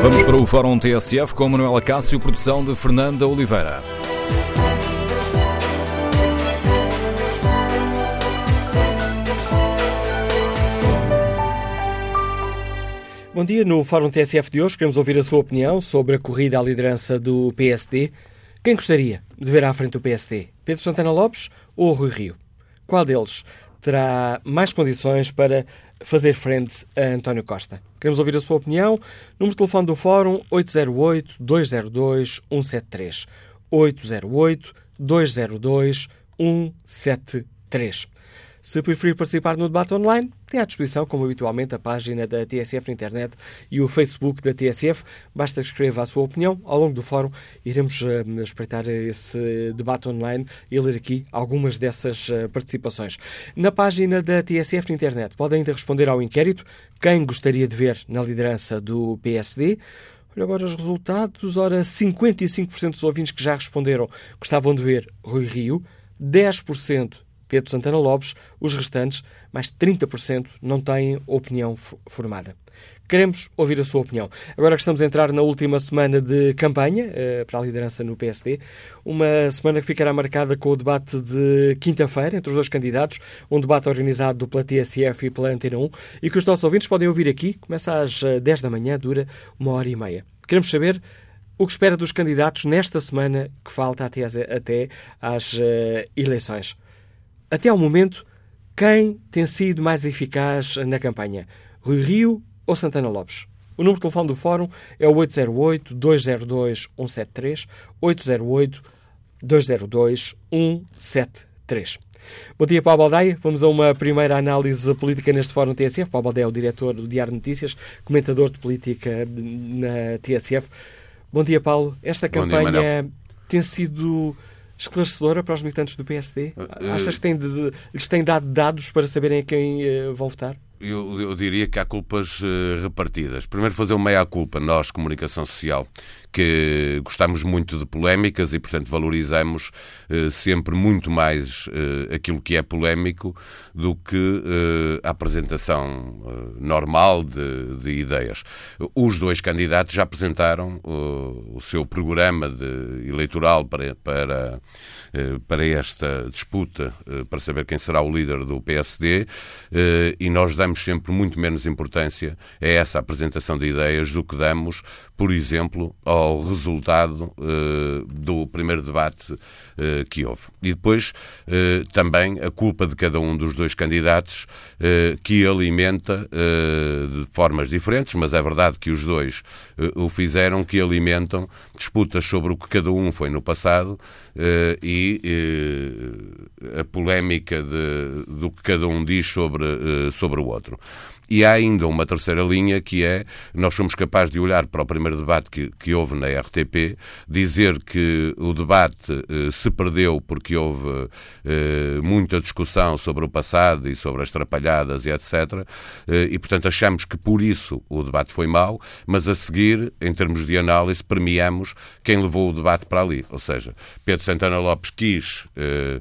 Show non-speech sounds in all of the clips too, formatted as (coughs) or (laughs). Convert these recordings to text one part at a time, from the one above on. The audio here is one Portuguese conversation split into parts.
Vamos para o Fórum TSF com Manuela Cássio, produção de Fernanda Oliveira. Bom dia. No Fórum TSF de hoje queremos ouvir a sua opinião sobre a corrida à liderança do PSD. Quem gostaria de ver à frente do PSD? Pedro Santana Lopes ou Rui Rio? Qual deles terá mais condições para fazer frente a António Costa? Queremos ouvir a sua opinião. Número de telefone do Fórum 808-202-173. 808-202-173. Se preferir participar no debate online, tem à disposição, como habitualmente, a página da TSF na internet e o Facebook da TSF. Basta que escreva a sua opinião. Ao longo do fórum, iremos uh, espreitar esse debate online e ler aqui algumas dessas uh, participações. Na página da TSF na internet, podem ainda responder ao inquérito quem gostaria de ver na liderança do PSD. Olha agora os resultados. Ora, 55% dos ouvintes que já responderam gostavam de ver Rui Rio, 10% Pedro Santana Lopes, os restantes, mais 30%, não têm opinião formada. Queremos ouvir a sua opinião. Agora que estamos a entrar na última semana de campanha uh, para a liderança no PSD, uma semana que ficará marcada com o debate de quinta-feira entre os dois candidatos, um debate organizado pela TSF e pela Antena 1 e que os nossos ouvintes podem ouvir aqui, começa às 10 eh, da manhã, dura uma hora e meia. Queremos saber o que espera dos candidatos nesta semana que falta até, às uh, eleições até ao momento, quem tem sido mais eficaz na campanha? Rui Rio ou Santana Lopes? O número de telefone do Fórum é o 808-202-173, 808-202-173. Bom dia, Paulo Baldeia. Vamos a uma primeira análise política neste Fórum TSF. Paulo Baldeia é o diretor do Diário Notícias, comentador de política na TSF. Bom dia, Paulo. Esta campanha dia, tem sido esclarecedora para os militantes do PSD? Eh, Achas que tem de, lhes têm dado dados para saberem a quem uh, vão votar? Eu, eu, diria que há culpas uh, repartidas. Primeiro, fazer uma meia-culpa, nós, comunicação social, que gostamos muito de polémicas e, portanto, valorizamos uh, sempre muito mais uh, aquilo que é polémico do que a apresentação normal de, de, ideias. Os dois candidatos já apresentaram o seu programa de, eleitoral para, para, para esta disputa, para saber quem será o líder do PSD, e nós damos sempre muito menos importância a essa apresentação de ideias do que damos, por exemplo, ao resultado uh, do primeiro debate uh, que houve. E depois uh, também a culpa de cada um dos dois candidatos que alimenta de formas diferentes, mas é verdade que os dois o fizeram, que alimentam disputas sobre o que cada um foi no passado e a polémica de, do que cada um diz sobre, sobre o outro. E há ainda uma terceira linha que é nós somos capazes de olhar para o primeiro debate que, que houve na RTP, dizer que o debate eh, se perdeu porque houve eh, muita discussão sobre o passado e sobre as trapalhadas e etc. Eh, e portanto achamos que por isso o debate foi mau, mas a seguir, em termos de análise, premiamos quem levou o debate para ali. Ou seja, Pedro Santana Lopes quis eh,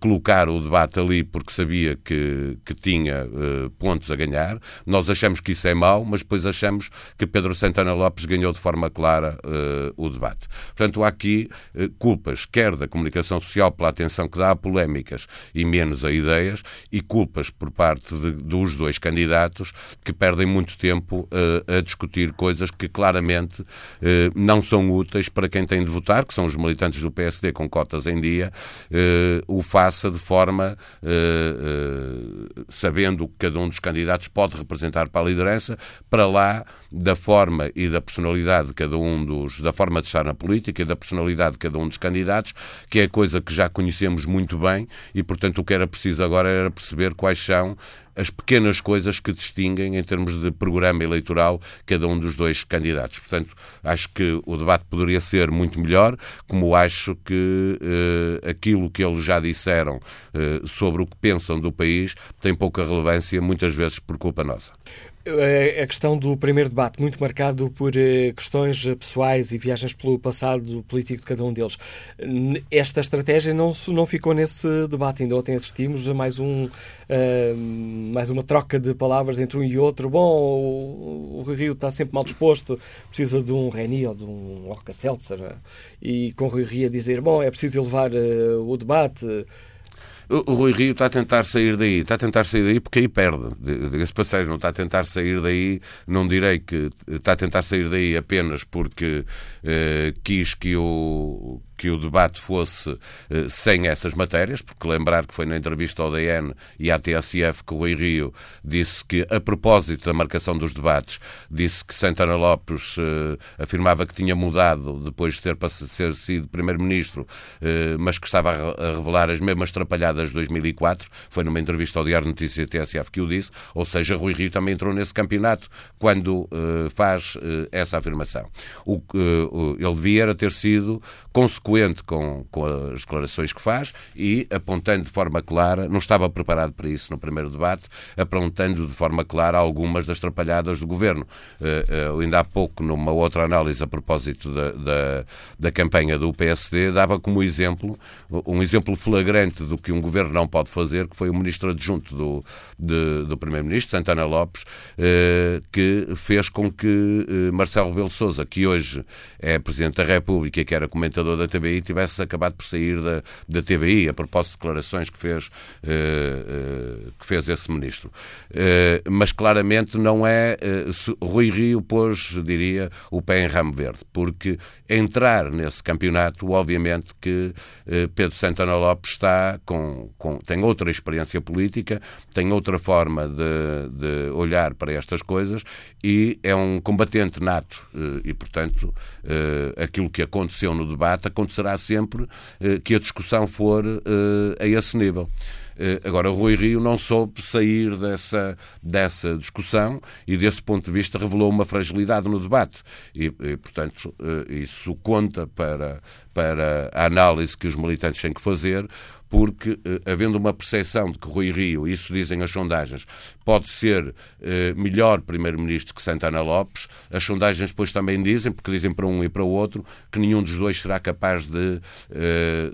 colocar o debate ali porque sabia que, que tinha eh, pontos a ganhar nós achamos que isso é mau, mas depois achamos que Pedro Santana Lopes ganhou de forma clara uh, o debate. Portanto, há aqui uh, culpas, quer da comunicação social pela atenção que dá a polémicas e menos a ideias, e culpas por parte de, dos dois candidatos que perdem muito tempo uh, a discutir coisas que claramente não são úteis para quem tem de votar, que são os militantes do PSD com cotas em dia, o faça de forma sabendo que cada um dos candidatos pode pode representar para a liderança, para lá da forma e da personalidade de cada um dos, da forma de estar na política e da personalidade de cada um dos candidatos, que é coisa que já conhecemos muito bem e, portanto, o que era preciso agora era perceber quais são as pequenas coisas que distinguem, em termos de programa eleitoral, cada um dos dois candidatos. Portanto, acho que o debate poderia ser muito melhor, como acho que eh, aquilo que eles já disseram eh, sobre o que pensam do país tem pouca relevância, muitas vezes por culpa nossa. A questão do primeiro debate, muito marcado por eh, questões pessoais e viagens pelo passado político de cada um deles. Esta estratégia não, não ficou nesse debate. Ainda ontem assistimos a mais, um, uh, mais uma troca de palavras entre um e outro. Bom, o, o Rio está sempre mal disposto, precisa de um Reni ou de um Oca Seltzer. E com o Rui Rio a dizer: bom, é preciso elevar uh, o debate. O Rui Rio está a tentar sair daí, está a tentar sair daí porque aí perde. Esse passeio não está a tentar sair daí, não direi que está a tentar sair daí apenas porque eh, quis que o, que o debate fosse eh, sem essas matérias, porque lembrar que foi na entrevista ao DN e à TSF que o Rui Rio disse que, a propósito da marcação dos debates, disse que Santana Lopes eh, afirmava que tinha mudado depois de ter, ter sido Primeiro-Ministro, eh, mas que estava a revelar as mesmas trapalhadas de 2004. Foi numa entrevista ao Diário Notícias da TSF que o disse, ou seja, Rui Rio também entrou nesse campeonato quando faz essa afirmação. O, ele devia ter sido consequente consequente com, com as declarações que faz e apontando de forma clara, não estava preparado para isso no primeiro debate, apontando de forma clara algumas das trapalhadas do governo. Uh, uh, ainda há pouco, numa outra análise a propósito da, da, da campanha do PSD, dava como exemplo, um exemplo flagrante do que um governo não pode fazer, que foi o ministro adjunto do, do primeiro-ministro, Santana Lopes, uh, que fez com que Marcelo Rebelo Sousa, que hoje é Presidente da República e que era comentador da TVI tivesse acabado por sair da, da TVI, a propósito de declarações que fez, uh, uh, que fez esse ministro. Uh, mas claramente não é. Rui Rio pôs, diria, o pé em ramo verde, porque entrar nesse campeonato, obviamente que Pedro Santana Lopes está com, com, tem outra experiência política, tem outra forma de, de olhar para estas coisas e é um combatente nato e, portanto, aquilo que aconteceu no debate aconteceu acontecerá sempre eh, que a discussão for eh, a esse nível. Eh, agora, Rui Rio não soube sair dessa, dessa discussão e, desse ponto de vista, revelou uma fragilidade no debate. E, e, portanto, isso conta para, para a análise que os militantes têm que fazer, porque, havendo uma percepção de que Rui Rio, isso dizem as sondagens, pode ser melhor Primeiro-Ministro que Santana Lopes, as sondagens depois também dizem, porque dizem para um e para o outro, que nenhum dos dois será capaz de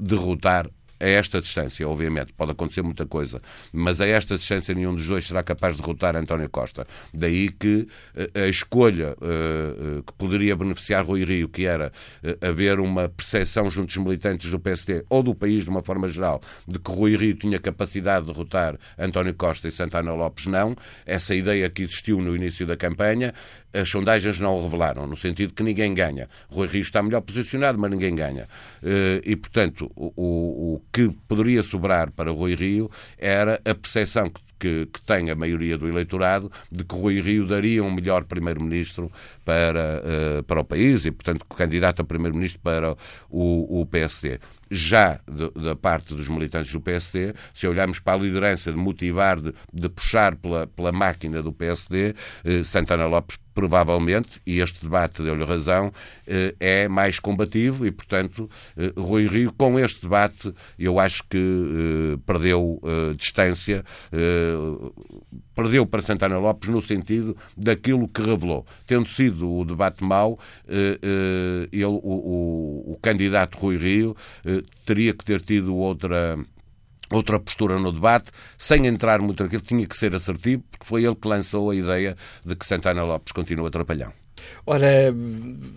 derrotar a esta distância, obviamente, pode acontecer muita coisa, mas a esta distância nenhum dos dois será capaz de derrotar António Costa. Daí que eh, a escolha uh, que poderia beneficiar Rui Rio, que era haver uma percepção junto dos militantes do PSD ou do país de uma forma geral, de que Rui Rio tinha capacidade de derrotar António Costa e Santana Lopes, não. Essa ideia que existiu no início da campanha, as sondagens não o revelaram, no sentido que ninguém ganha. Rui Rio está melhor posicionado, mas ninguém ganha. Uh, e, portanto, o, o que poderia sobrar para Rui Rio era a percepção que que, que, tem a maioria do eleitorado de que Rui Rio daria um melhor primeiro-ministro para, uh, para o país e, portanto, candidato a primeiro-ministro para o, o PSD já da parte dos militantes do PSD, se olharmos para a liderança de motivar, de, de puxar pela, pela máquina do PSD, eh, Santana Lopes provavelmente, e este debate deu-lhe razão, eh, é mais combativo e, portanto, eh, Rui Rio, com este debate, eu acho que eh, perdeu distância, perdeu para Santana Lopes no sentido daquilo que revelou. Tendo sido o debate mau, ele, o, o, o candidato Rui Rio teria que ter tido outra outra postura no debate, sem entrar muito naquilo, tinha que ser assertivo, porque foi ele que lançou a ideia de que Santana Lopes continua atrapalhão. Ora,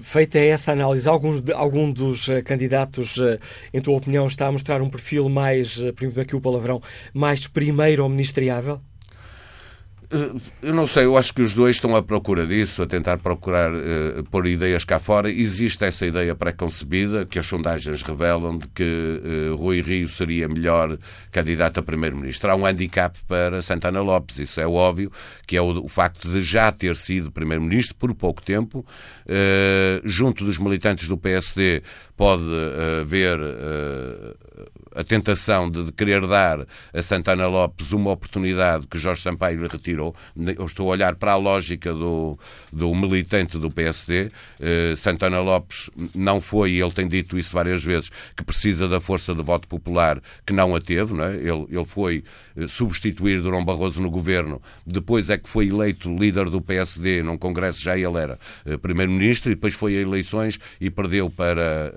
feita essa análise, alguns, algum dos uh, candidatos, uh, em tua opinião, está a mostrar um perfil mais, uh, permito aqui o palavrão, mais primeiro ou ministriável? Eu não sei, eu acho que os dois estão à procura disso, a tentar procurar uh, pôr ideias cá fora. Existe essa ideia pré-concebida que as sondagens revelam de que uh, Rui Rio seria melhor candidato a primeiro-ministro. Há um handicap para Santana Lopes, isso é óbvio, que é o, o facto de já ter sido primeiro-ministro por pouco tempo. Uh, junto dos militantes do PSD pode haver a tentação de, querer dar a Santana Lopes uma oportunidade que Jorge Sampaio lhe retirou. Eu estou a olhar para a lógica do, do militante do PSD. Uh, Santana Lopes não foi, e ele tem dito isso várias vezes, que precisa da força de voto popular que não a teve. Não é? ele, ele foi substituir Durão Barroso no governo, depois é que foi eleito líder do PSD num congresso, já ele era primeiro-ministro, e depois foi a eleições e perdeu para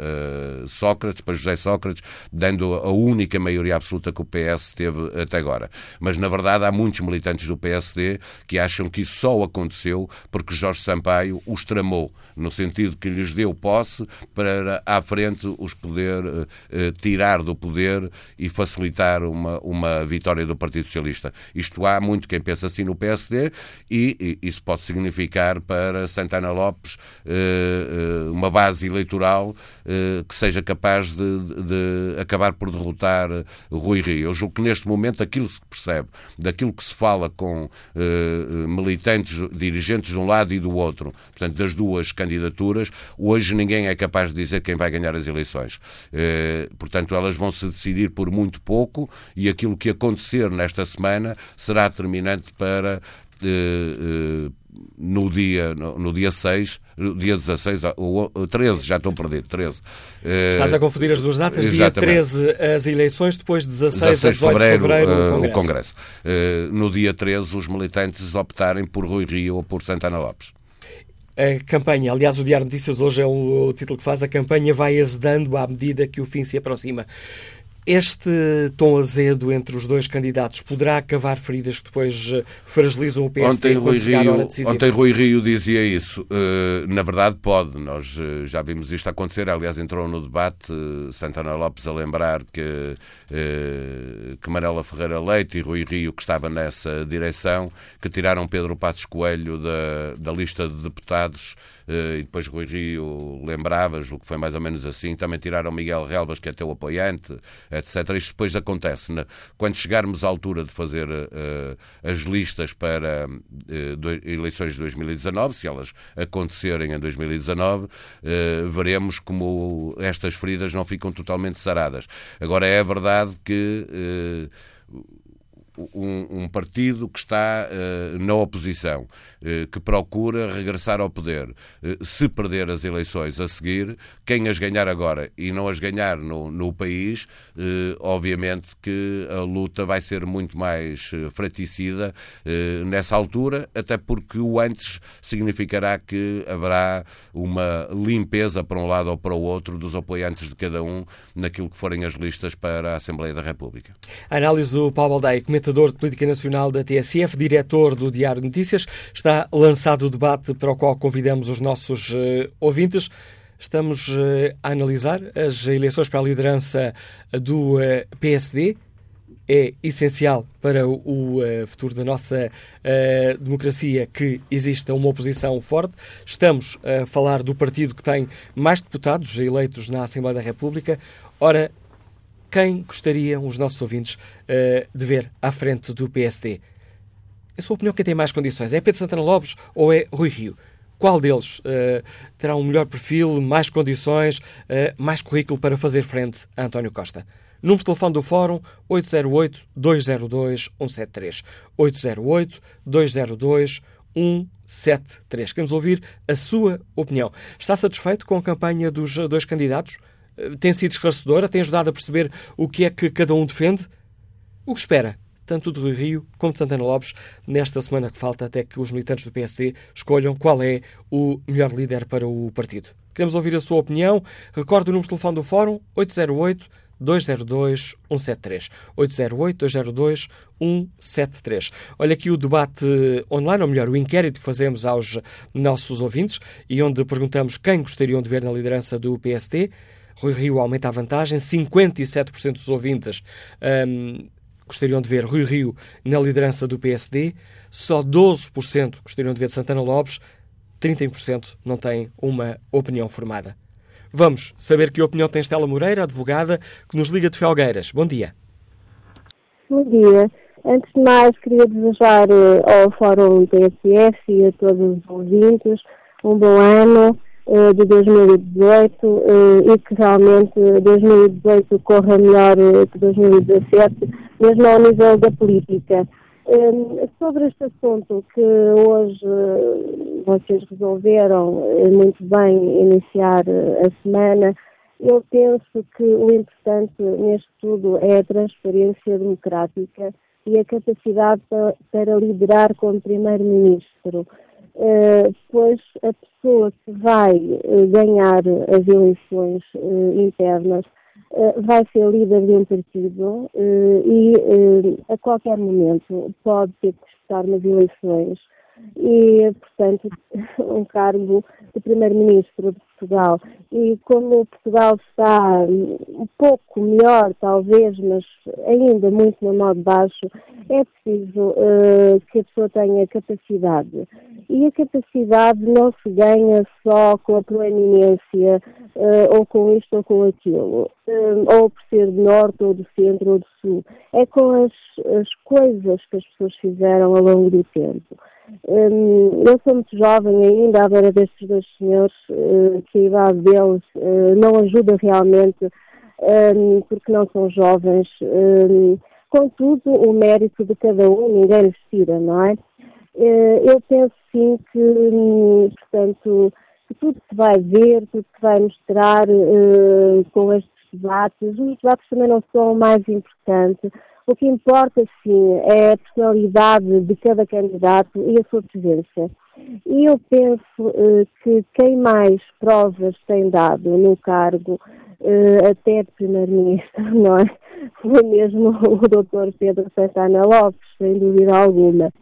Sócrates, para José Sócrates, dando a única maioria absoluta que o PS teve até agora. Mas, na verdade, há muitos militantes do PSD que acham que isso só aconteceu porque Jorge Sampaio os tramou, no sentido que lhes deu posse para, à frente, os poder uh, uh, tirar do poder e facilitar uma, uma vitória do Partido Socialista. Isto há muito quem pensa assim no PSD e, e isso pode significar para Santana Lopes uh, uma base eleitoral uh, que seja capaz de, de, acabar por derrotar Rui Rio. Eu julgo que neste momento aquilo que se percebe, daquilo que se fala com uh, militantes, dirigentes de um lado e do outro, portanto, das duas candidaturas, hoje ninguém é capaz de dizer quem vai ganhar as eleições. Uh, portanto, elas vão se decidir por muito pouco e aquilo que acontecer nesta semana será determinante para uh, no dia, no, no, dia 6, no dia 16, ou 13, já estou perdido, 13. Estás a confundir as duas datas, Exatamente. dia 13 as eleições, depois 16, 16 de fevereiro, de fevereiro uh, o Congresso. O Congresso. Uh, no dia 13 os militantes optarem por Rui Rio ou por Santana Lopes. A campanha, aliás, o Diário Notícias hoje é o título que faz, a campanha vai azedando à medida que o fim se aproxima. Este tom azedo entre os dois candidatos poderá cavar feridas que depois eh, fragilizam o PSD ontem, Rui Rio, Ontem Rui Rio dizia isso. Uh, na verdade, pode. Nós uh, já vimos isto acontecer. Aliás, entrou no debate uh, Santana Lopes a lembrar que, que Marela Ferreira Leite e Rui Rio, que estava nessa direção, que tiraram Pedro Passos Coelho da, da lista de deputados e depois Rui Rio lembrava, o que foi mais ou menos assim. Também tiraram Miguel Relvas, que é teu apoiante etc. Isto depois acontece né? quando chegarmos à altura de fazer uh, as listas para do, eleições de 2019, se elas acontecerem em 2019, uh, eh, veremos como estas feridas não ficam totalmente saradas. Agora é verdade que um, um, partido que está uh, na oposição, uh, que procura regressar ao poder. Uh, se perder as eleições a seguir, quem as ganhar agora e não as ganhar no, no país, obviamente que a luta vai ser muito mais fraticida nessa altura, até porque o antes significará que haverá uma limpeza para um lado ou para o outro dos apoiantes de cada um naquilo que forem as listas para a Assembleia da República. A análise do Paulo Baldaia, comentador de Política Nacional da TSF, diretor do Diário Notícias. Está lançado o debate para o qual convidamos os nossos uh, ouvintes. Estamos uh, a analisar as eleições para a liderança do uh, PSD. É essencial para o futuro da nossa democracia que exista uma oposição forte. Estamos a falar do partido que tem mais deputados eleitos na Assembleia da República. Ora, quem gostariam os nossos ouvintes uh, de ver à frente do PSD? A sua opinião, quem tem mais condições? É Pedro Santana Lopes ou é Rui Rio? Qual deles uh, terá um melhor perfil, mais condições, uh, mais currículo para fazer frente a António Costa? Número de telefone do Fórum 808-202-173. 808-202-173. Queremos ouvir a sua opinião. Está satisfeito com a campanha dos dois candidatos? Tem sido esclarecedora, tem ajudado a perceber o que é que cada um defende. O que espera, tanto de Rui Rio como de Santana Lopes, nesta semana que falta até que os militantes do PSD escolham qual é o melhor líder para o partido. Queremos ouvir a sua opinião. Recorde o número de telefone do Fórum 808 202 173. 808 202 173. Olha aqui o debate online, ou melhor, o inquérito que fazemos aos nossos ouvintes e onde perguntamos quem gostariam de ver na liderança do PSD. Rui Rio aumenta a vantagem, 57% dos ouvintes um, gostariam de ver Rui Rio na liderança do PSD, só 12% gostariam de ver Santana Lopes, 31% não têm uma opinião formada. Vamos saber que opinião tem Estela Moreira, advogada, que nos liga de Felgueiras. Bom dia. Bom dia. Antes de mais, queria desejar uh, ao Fórum TSF e a todos os ouvintes um bom ano de 2018 uh, e que realmente 2018 corra melhor que 2017, mesmo ao nível da política. sobre este assunto que hoje vocês resolveram muito bem iniciar a semana, eu penso que o importante neste tudo é a transparência democrática e a capacidade para, liderar como primeiro-ministro. Pois a pessoa que vai uh, ganhar as eleições uh, internas vai ser líder de um partido e a qualquer momento pode ter que disputar nas eleições e, portanto, (laughs) um cargo de Primeiro-Ministro de Portugal. E como Portugal está um pouco melhor, talvez, mas ainda muito no modo baixo, é preciso uh, que a pessoa tenha capacidade. E a capacidade não se ganha só com a proeminência, uh, ou com isto ou com aquilo, uh, ou por ser do norte ou do centro ou do sul. É com as, as coisas que as pessoas fizeram ao longo do tempo. Um, eu sou muito jovem ainda, à beira destes dois senhores, uh, que a idade deles uh, não ajuda realmente, um, porque não são jovens. Um, contudo, o mérito de cada um ninguém lhes tira, não é? Uh, eu penso sim que, portanto, que tudo se vai ver, tudo se vai mostrar com estes debates, os debates também não são o mais importante. O que importa, sim, é a personalidade de cada candidato e a sua presença. E eu penso uh, que quem mais provas tem dado no cargo, uh, até de Primeiro-Ministro, (laughs) não é? Foi mesmo o Dr. Pedro Santana Lopes, sem dúvida alguma.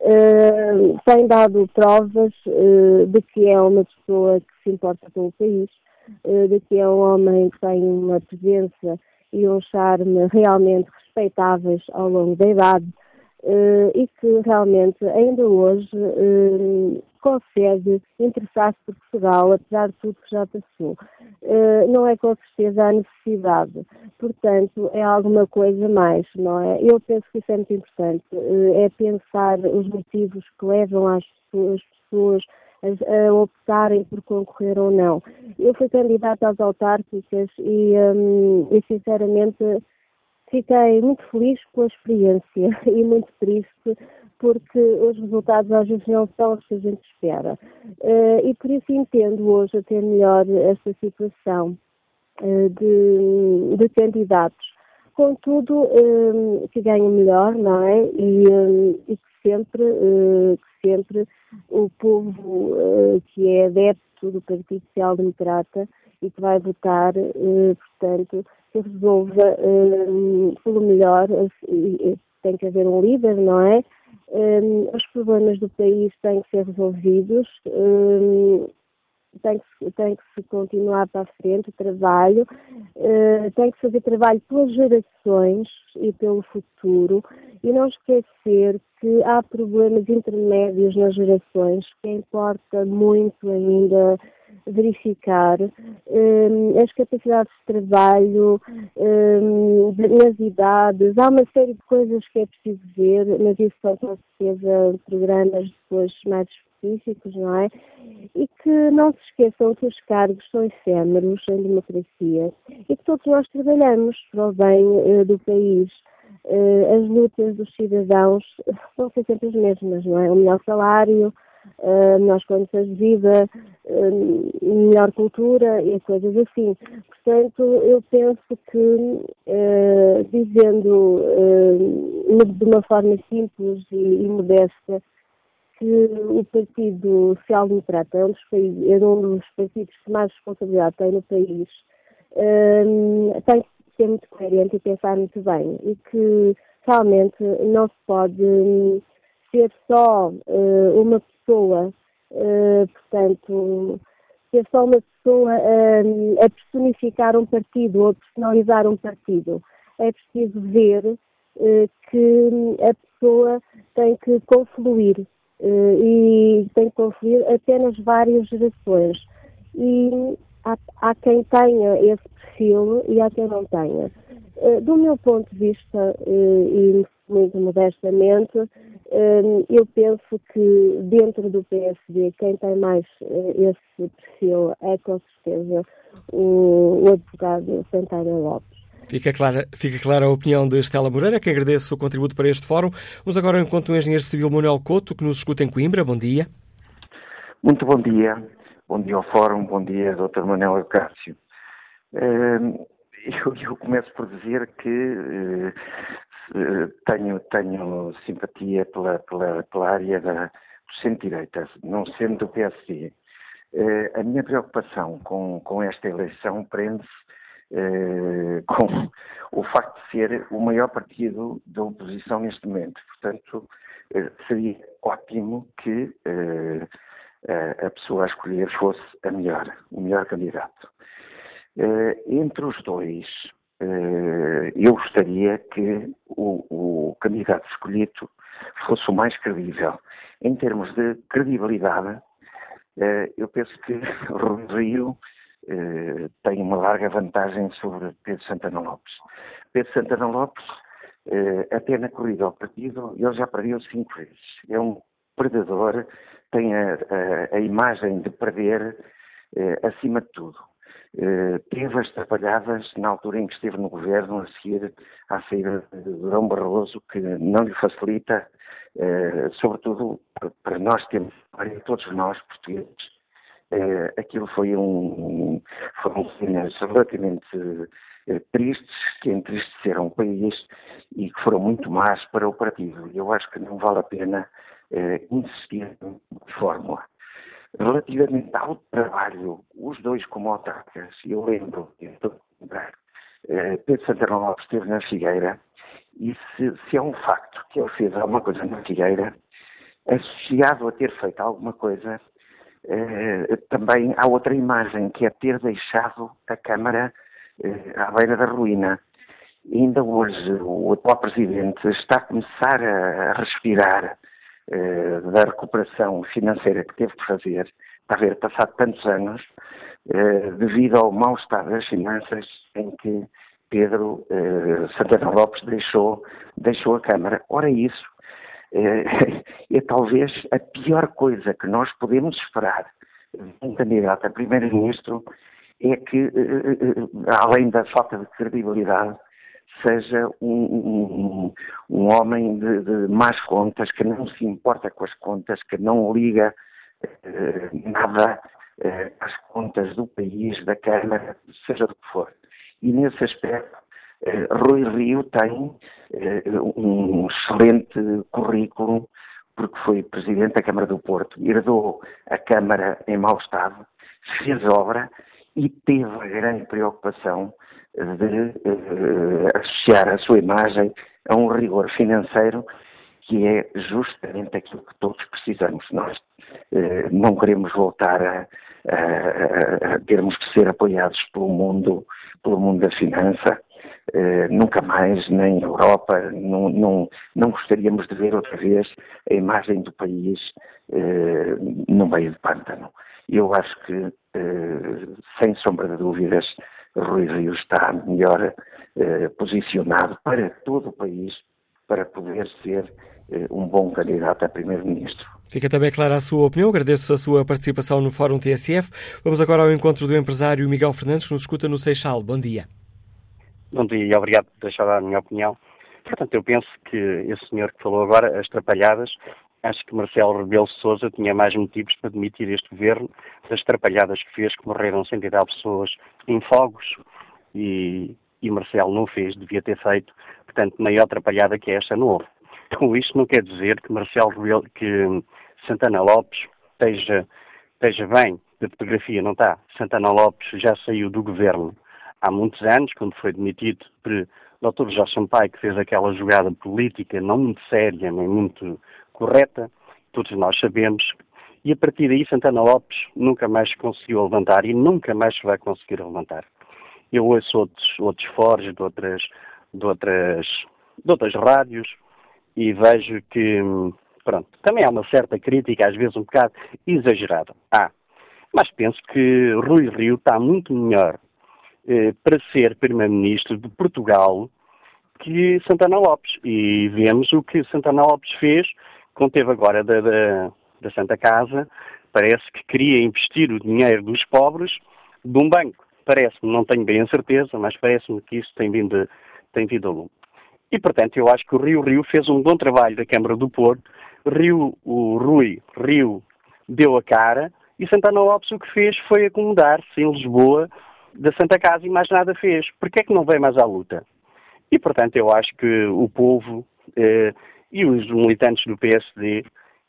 Uh, tem dado provas de que é uma pessoa que se importa com o país, de que é um homem que tem uma presença e um charme realmente respeitáveis ao longo da idade uh, e que realmente ainda hoje uh, consegue interessar-se por Portugal, apesar de tudo que já passou. Uh, não é com certeza a necessidade, portanto é alguma coisa mais, não é? Eu penso que isso é muito importante, é pensar os motivos que levam as pessoas, as pessoas a, optarem por concorrer ou não. Eu fui candidata às autárquicas e, um, e sinceramente fiquei muito feliz pela experiência (laughs) e muito triste porque os resultados às vezes não são os que a gente espera. Uh, e por isso entendo hoje até melhor esta situação uh, de, de, candidatos. Contudo, uh, que ganhem melhor, não é? E, e que sempre, que sempre o povo que é adepto do Partido Social Democrata e que vai votar, portanto, se resolva um, pelo melhor, tem que haver um líder, não é? Um, os problemas do país têm que ser resolvidos, um, tem, que, tem que se continuar para a frente o trabalho, uh, tem que fazer trabalho pelas gerações e pelo futuro e não esquecer que há problemas intermédios nas gerações que importa muito ainda verificar um, as capacidades de trabalho um, nas idades. Há uma série de coisas que é preciso ver, mas isso são com certeza programas depois mais específicos, não é? E que não se esqueçam que os cargos são efêmeros em democracia e que todos nós trabalhamos para o bem uh, do país. Uh, as lutas dos cidadãos vão ser sempre as mesmas, não é? O melhor salário, uh, melhores condições de vida, uh, melhor cultura e coisas assim. Portanto, eu penso que, uh, dizendo de uma forma simples e, e, modesta, que o Partido Social Democrata é um dos, países, é um dos partidos que mais responsabilidade tem no país, tem que ser muito coerente e pensar muito bem e que realmente não se pode ser só uh, uma pessoa, uh, portanto, ser só uma pessoa uh, a personificar um partido ou a personalizar um partido. É preciso ver uh, que a pessoa tem que confluir e tem que confluir até nas várias gerações. E há, há quem tenha esse perfil e há quem não tenha. Do meu ponto de vista, e muito modestamente, eu penso que dentro do PSD, quem tem mais eh, esse perfil é com certeza o, o advogado Santana Lopes. Fica clara, fica clara a opinião de Estela Moreira, que agradeço o contributo para este fórum. Vamos agora ao encontro do engenheiro civil Manuel Couto, que nos escuta em Coimbra. Bom dia. Muito bom dia. Bom dia ao fórum, bom dia, Dr. Manuel Acácio. Hum, (laughs) eu, eu, começo por dizer que uh, tenho, tenho simpatia pela, pela, pela área da, do centro-direita, não sendo do PSD. Uh, a minha preocupação com, com esta eleição prende-se uh, (laughs) com o facto de ser o maior partido da oposição neste momento. Portanto, seria ótimo que a pessoa a escolher fosse a melhor, o melhor candidato. Uh, entre os dois, eu gostaria que o, o, candidato escolhido fosse o mais credível. Em termos de credibilidade, uh, eu penso que (laughs) Rui Rio tem uma larga vantagem sobre Pedro Santana Lopes. Pedro Santana Lopes, até na corrida ao partido, ele já perdeu cinco vezes. É um predador, tem a, a, a imagem de perder acima de tudo. Eh, teve as trapalhadas na altura em que esteve no governo, a seguir à saída de Durão Barroso, que não lhe facilita, eh, sobretudo para nós temos, todos nós portugueses, eh, aquilo foi um, foram cenas relativamente tristes, que entristeceram o país e que foram muito más para o partido. Eu acho que não vale a pena insistir na fórmula. Relativamente ao trabalho, os dois como autarcas, eu lembro, estou lembrar, eh, Pedro Santana Lopes esteve na Figueira e se, se é um facto que ele fez alguma coisa na Figueira, associado a ter feito alguma coisa, eh, também há outra imagem, que é ter deixado a Câmara eh, à beira da ruína. ainda hoje o atual Presidente está a começar a, a respirar eh, da recuperação financeira que teve que fazer, está a ver, passado tantos anos, eh, devido ao mau estado das finanças em que Pedro eh, Santana Lopes deixou, deixou a Câmara. Ora, isso (laughs) é talvez a pior coisa que nós podemos esperar de um candidato a primeiro-ministro é que, além da falta de credibilidade, seja um, um, um homem de, de, más contas, que não se importa com as contas, que não liga eh, nada eh, às contas do país, da Câmara, seja do que for. E nesse aspecto, eh, Rui Rio tem eh, um excelente currículo, porque foi presidente da Câmara do Porto, herdou a Câmara em mau estado, fez obra e teve a grande preocupação de uh, associar a sua imagem a um rigor financeiro que é justamente aquilo que todos precisamos. Nós uh, não queremos voltar a, a, a, termos que ser apoiados pelo mundo, pelo mundo da finança. Uh, nunca mais, nem Europa, não, não, não, gostaríamos de ver outra vez a imagem do país uh, no meio de pântano. Eu acho que, sem sombra de dúvidas, Rui Rio está melhor eh, posicionado para todo o país para poder ser eh, um bom candidato a primeiro-ministro. Fica também clara a sua opinião. Agradeço a sua participação no Fórum TSF. Vamos agora ao encontro do empresário Miguel Fernandes, que nos escuta no Seixal. Bom dia. Bom dia e obrigado por deixar dar a minha opinião. Portanto, eu penso que esse senhor que falou agora, as trapalhadas, Acho que Marcelo Rebelo Sousa tinha mais motivos para demitir este governo das trapalhadas que fez, que morreram sem tal pessoas em fogos e, e Marcelo não fez, devia ter feito. Portanto, maior atrapalhada que esta não houve. Com isto não quer dizer que Marcelo Rebelo, que Santana Lopes esteja, esteja bem da fotografia, não está. Santana Lopes já saiu do governo há muitos anos, quando foi demitido por Dr. Jorge Sampaio, que fez aquela jogada política não muito séria, nem muito correta, todos nós sabemos, e a partir daí Santana Lopes nunca mais se conseguiu levantar e nunca mais vai conseguir levantar. Eu ouço outros, outros foros de outras, de, outras, de outras rádios e vejo que, pronto, também há uma certa crítica, às vezes um bocado exagerada. Ah, mas penso que Rui Rio está muito melhor eh, para ser Primeiro-Ministro de Portugal que Santana Lopes. E vemos o que Santana Lopes fez conteve agora da, da, da Santa Casa, parece que queria investir o dinheiro dos pobres de um banco. Parece-me, não tenho bem a certeza, mas parece-me que isso tem vindo, tem vindo a lume. E, portanto, eu acho que o Rio Rio fez um bom trabalho da Câmara do Porto. Rio, o Rui Rio deu a cara e Santana Lopes o que fez foi acomodar-se em Lisboa da Santa Casa e mais nada fez. Porquê é que não veio mais à luta? E, portanto, eu acho que o povo eh, e os militantes do PSD,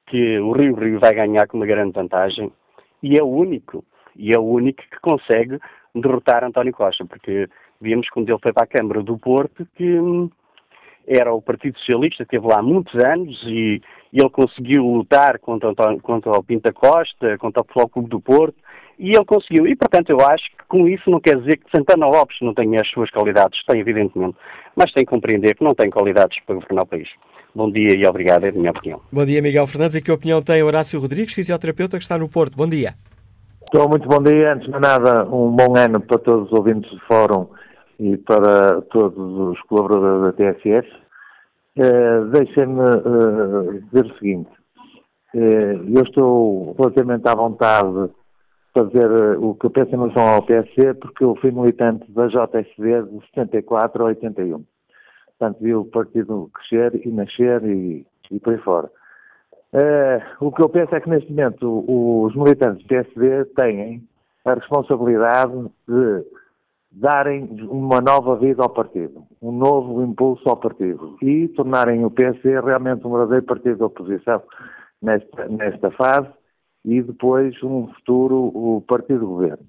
que o Rio Rio vai ganhar com uma grande vantagem, e é o único, e é o único que consegue derrotar António Costa, porque vimos quando ele foi para a Câmara do Porto que hum, era o Partido Socialista, esteve lá muitos anos e, ele conseguiu lutar contra, contra o Pinta Costa, contra o Futebol Clube do Porto, e ele conseguiu. E, portanto, eu acho que com isso não quer dizer que Santana Lopes não tenha as suas qualidades, tem, evidentemente, mas tem que compreender que não tem qualidades para governar o país. Bom dia e obrigado, é a minha opinião. Bom dia, Miguel Fernandes. E que opinião tem Horácio Rodrigues, fisioterapeuta que está no Porto? Bom dia. Estou muito bom dia. Antes de nada, um bom ano para todos os ouvintes do Fórum e para todos os colaboradores da TSS. Uh, eh, Deixem-me uh, dizer o seguinte. Uh, eu estou relativamente à vontade de fazer o que eu penso em relação ao PSC, porque eu fui militante da JSD de 74 a 81. Portanto, vi o partido crescer e nascer e, e por aí fora. o que eu penso é que neste momento os militantes do PSD têm a responsabilidade de darem uma nova vida ao partido, um novo impulso ao partido e tornarem o PSD realmente um verdadeiro partido de oposição nesta, nesta fase e depois um futuro o partido de governo.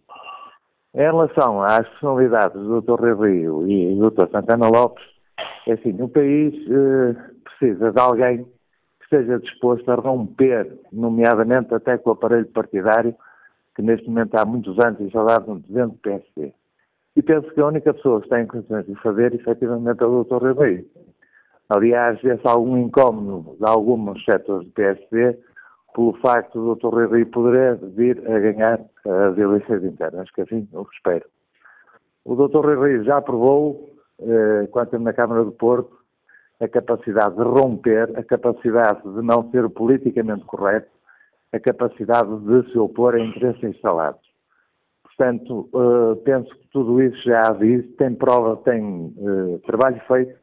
Em relação às personalidades do Dr. Rio e do Dr. Santana Lopes, é assim, o país eh, precisa de alguém que esteja disposto a romper, nomeadamente até com o aparelho partidário, que neste momento há muitos anos instalado dentro do PSD. E penso que a única pessoa que tem condições de fazer, efetivamente, é o Dr. Ribeiro. Aliás, esse algum incómodo de alguns setores do PSD pelo facto do Dr. Ribeiro poder vir a ganhar as eleições internas, que assim eu espero. O Dr. Ribeiro já provou, eh, quanto na Câmara do Porto, a capacidade de romper, a capacidade de não ser politicamente correto, a capacidade de se opor a interesses instalados. Portanto, uh, penso que tudo isso já disse, tem prova, tem uh, trabalho feito,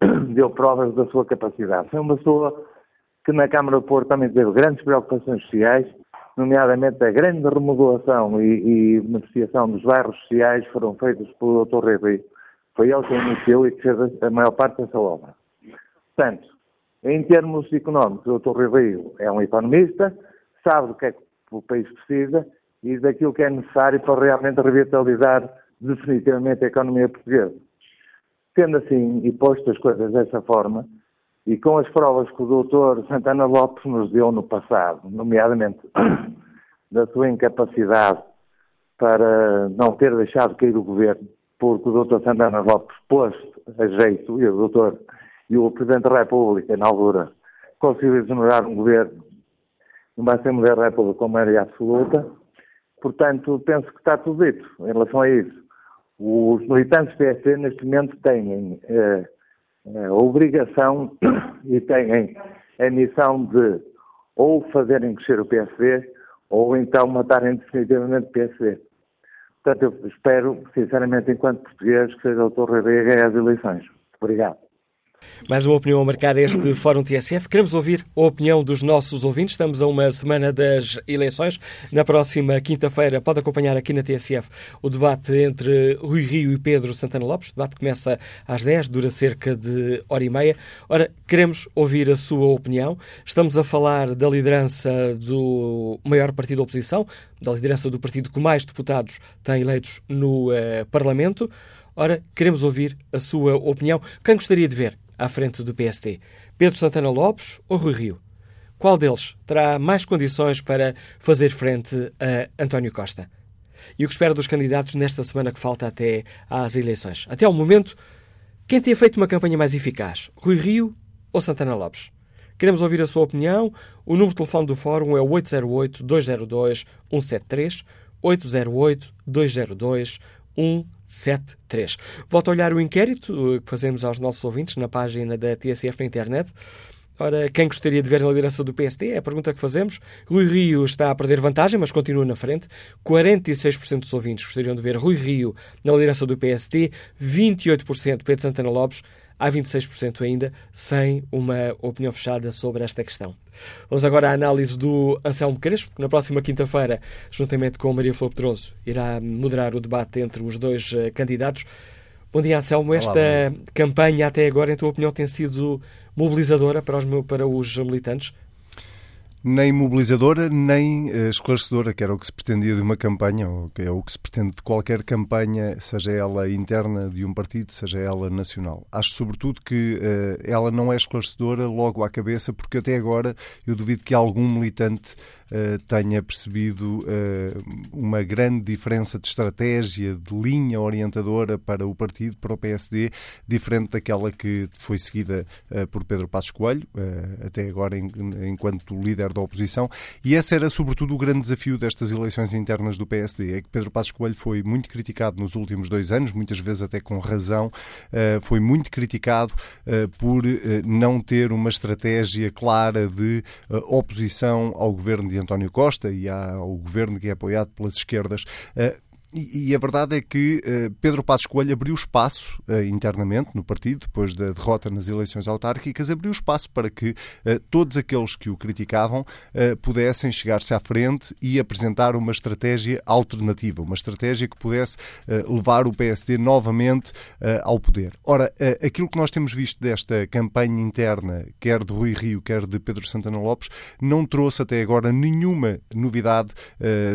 (clears throat) deu provas da sua capacidade. Foi uma pessoa que na Câmara do Porto também teve grandes preocupações sociais, nomeadamente a grande remodelação e, e beneficiação dos bairros sociais foram feitos pelo Dr. Rei Foi ele que iniciou e que fez a maior parte dessa obra. Portanto, em termos económicos, o Dr. Rei é um economista, sabe do que é que o país precisa e daquilo que é necessário para realmente revitalizar definitivamente a economia portuguesa. Sendo assim, e posto as coisas dessa forma, e com as provas que o doutor Santana Lopes nos deu no passado, nomeadamente (clears throat) da sua incapacidade para não ter deixado cair o governo, porque o doutor Santana Lopes pôs a jeito, e o doutor e o Presidente da República, na altura, conseguiu exonerar um governo, numa Assembleia da República com maioria absoluta, Portanto, penso que está tudo dito em relação a isso. Os militantes do PSD, neste momento, têm eh, eh, a obrigação (coughs) e têm a missão de ou fazerem crescer o PSD ou então matarem definitivamente o PSD. Portanto, eu espero, sinceramente, enquanto português, que seja o Dr. Ribeiro a ganhar as eleições. Obrigado. Mais uma opinião a marcar este Fórum TSF. Queremos ouvir a opinião dos nossos ouvintes. Estamos a uma semana das eleições. Na próxima quinta-feira pode acompanhar aqui na TSF o debate entre Rui Rio e Pedro Santana Lopes. O debate começa às 10, dura cerca de hora e meia. Ora, queremos ouvir a sua opinião. Estamos a falar da liderança do maior partido da oposição, da liderança do partido que mais deputados tem eleitos no uh, Parlamento. Ora, queremos ouvir a sua opinião. Quem gostaria de ver à frente do PSD? Pedro Santana Lopes ou Rui Rio? Qual deles terá mais condições para fazer frente a António Costa? E o que espera dos candidatos nesta semana que falta até às eleições? Até ao momento, quem tem feito uma campanha mais eficaz? Rui Rio ou Santana Lopes? Queremos ouvir a sua opinião. O número de telefone do Fórum é 808-202-173, 808-202-173. 173. Volto a olhar o inquérito eh, que fazemos aos nossos ouvintes na página da TSF na internet. Ora, quem gostaria de ver na liderança do PSD? É a pergunta que fazemos. Rui Rio está a perder vantagem, mas continua na frente. 46% dos ouvintes gostariam de ver Rui Rio na liderança do PSD, 28% Pedro Santana Lopes, há 26% ainda sem uma opinião fechada sobre esta questão. Vamos agora à análise do Anselmo Crespo, que na próxima quinta-feira, juntamente com Maria Flor Pedroso, irá moderar o debate entre os dois uh, candidatos. Bom dia, Anselmo. Esta Olá, campanha até agora, em tua opinião, tem sido mobilizadora para os, para os militantes? Nem mobilizadora nem uh, esclarecedora, que era o que se pretendia de uma campanha, ou que é o que se pretende de qualquer campanha, seja ela interna de um partido, seja ela nacional. Acho, sobretudo, que uh, ela não é esclarecedora logo à cabeça, porque até agora eu duvido que algum militante uh, tenha percebido uma grande diferença de estratégia, de linha orientadora para o partido, para o PSD, diferente daquela que foi seguida por Pedro Passos Coelho, até agora em, enquanto líder da oposição, e esse era sobretudo o grande desafio destas eleições internas do PSD, é que Pedro Passos Coelho foi muito criticado nos últimos dois anos, muitas vezes até com razão, eh, foi muito criticado eh, por eh, não ter uma estratégia clara de oposição ao governo de António Costa e ao governo que é apoiado pelas esquerdas. E, e, a verdade é que uh, Pedro Passos Coelho abriu espaço uh, internamente no partido, depois da derrota nas eleições autárquicas, abriu espaço para que uh, todos aqueles que o criticavam pudessem chegar-se à frente e apresentar uma estratégia alternativa, uma estratégia que pudesse levar o PSD novamente ao poder. Ora, aquilo que nós temos visto desta campanha interna, quer de Rui Rio, quer de Pedro Santana Lopes, não trouxe até agora nenhuma novidade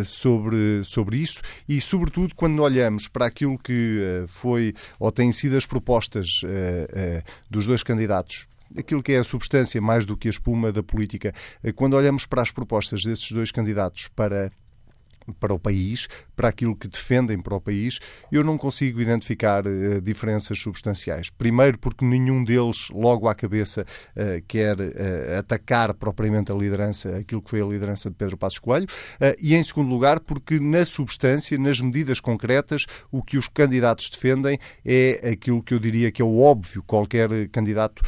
sobre, sobre isso e, sobretudo, sobretudo quando olhamos para aquilo que eh, foi ou têm sido as propostas eh, eh, dos dois candidatos aquilo que é a substância mais do que a espuma da política, quando olhamos para as propostas desses dois candidatos para para o país, para aquilo que defendem para o país, eu não consigo identificar uh, diferenças substanciais. Primeiro, porque nenhum deles, logo à cabeça, uh, quer uh, atacar propriamente a liderança, aquilo que foi a liderança de Pedro Passos Coelho, e em segundo lugar, porque na substância, nas medidas concretas, o que os candidatos defendem é aquilo que eu diria que é o óbvio qualquer candidato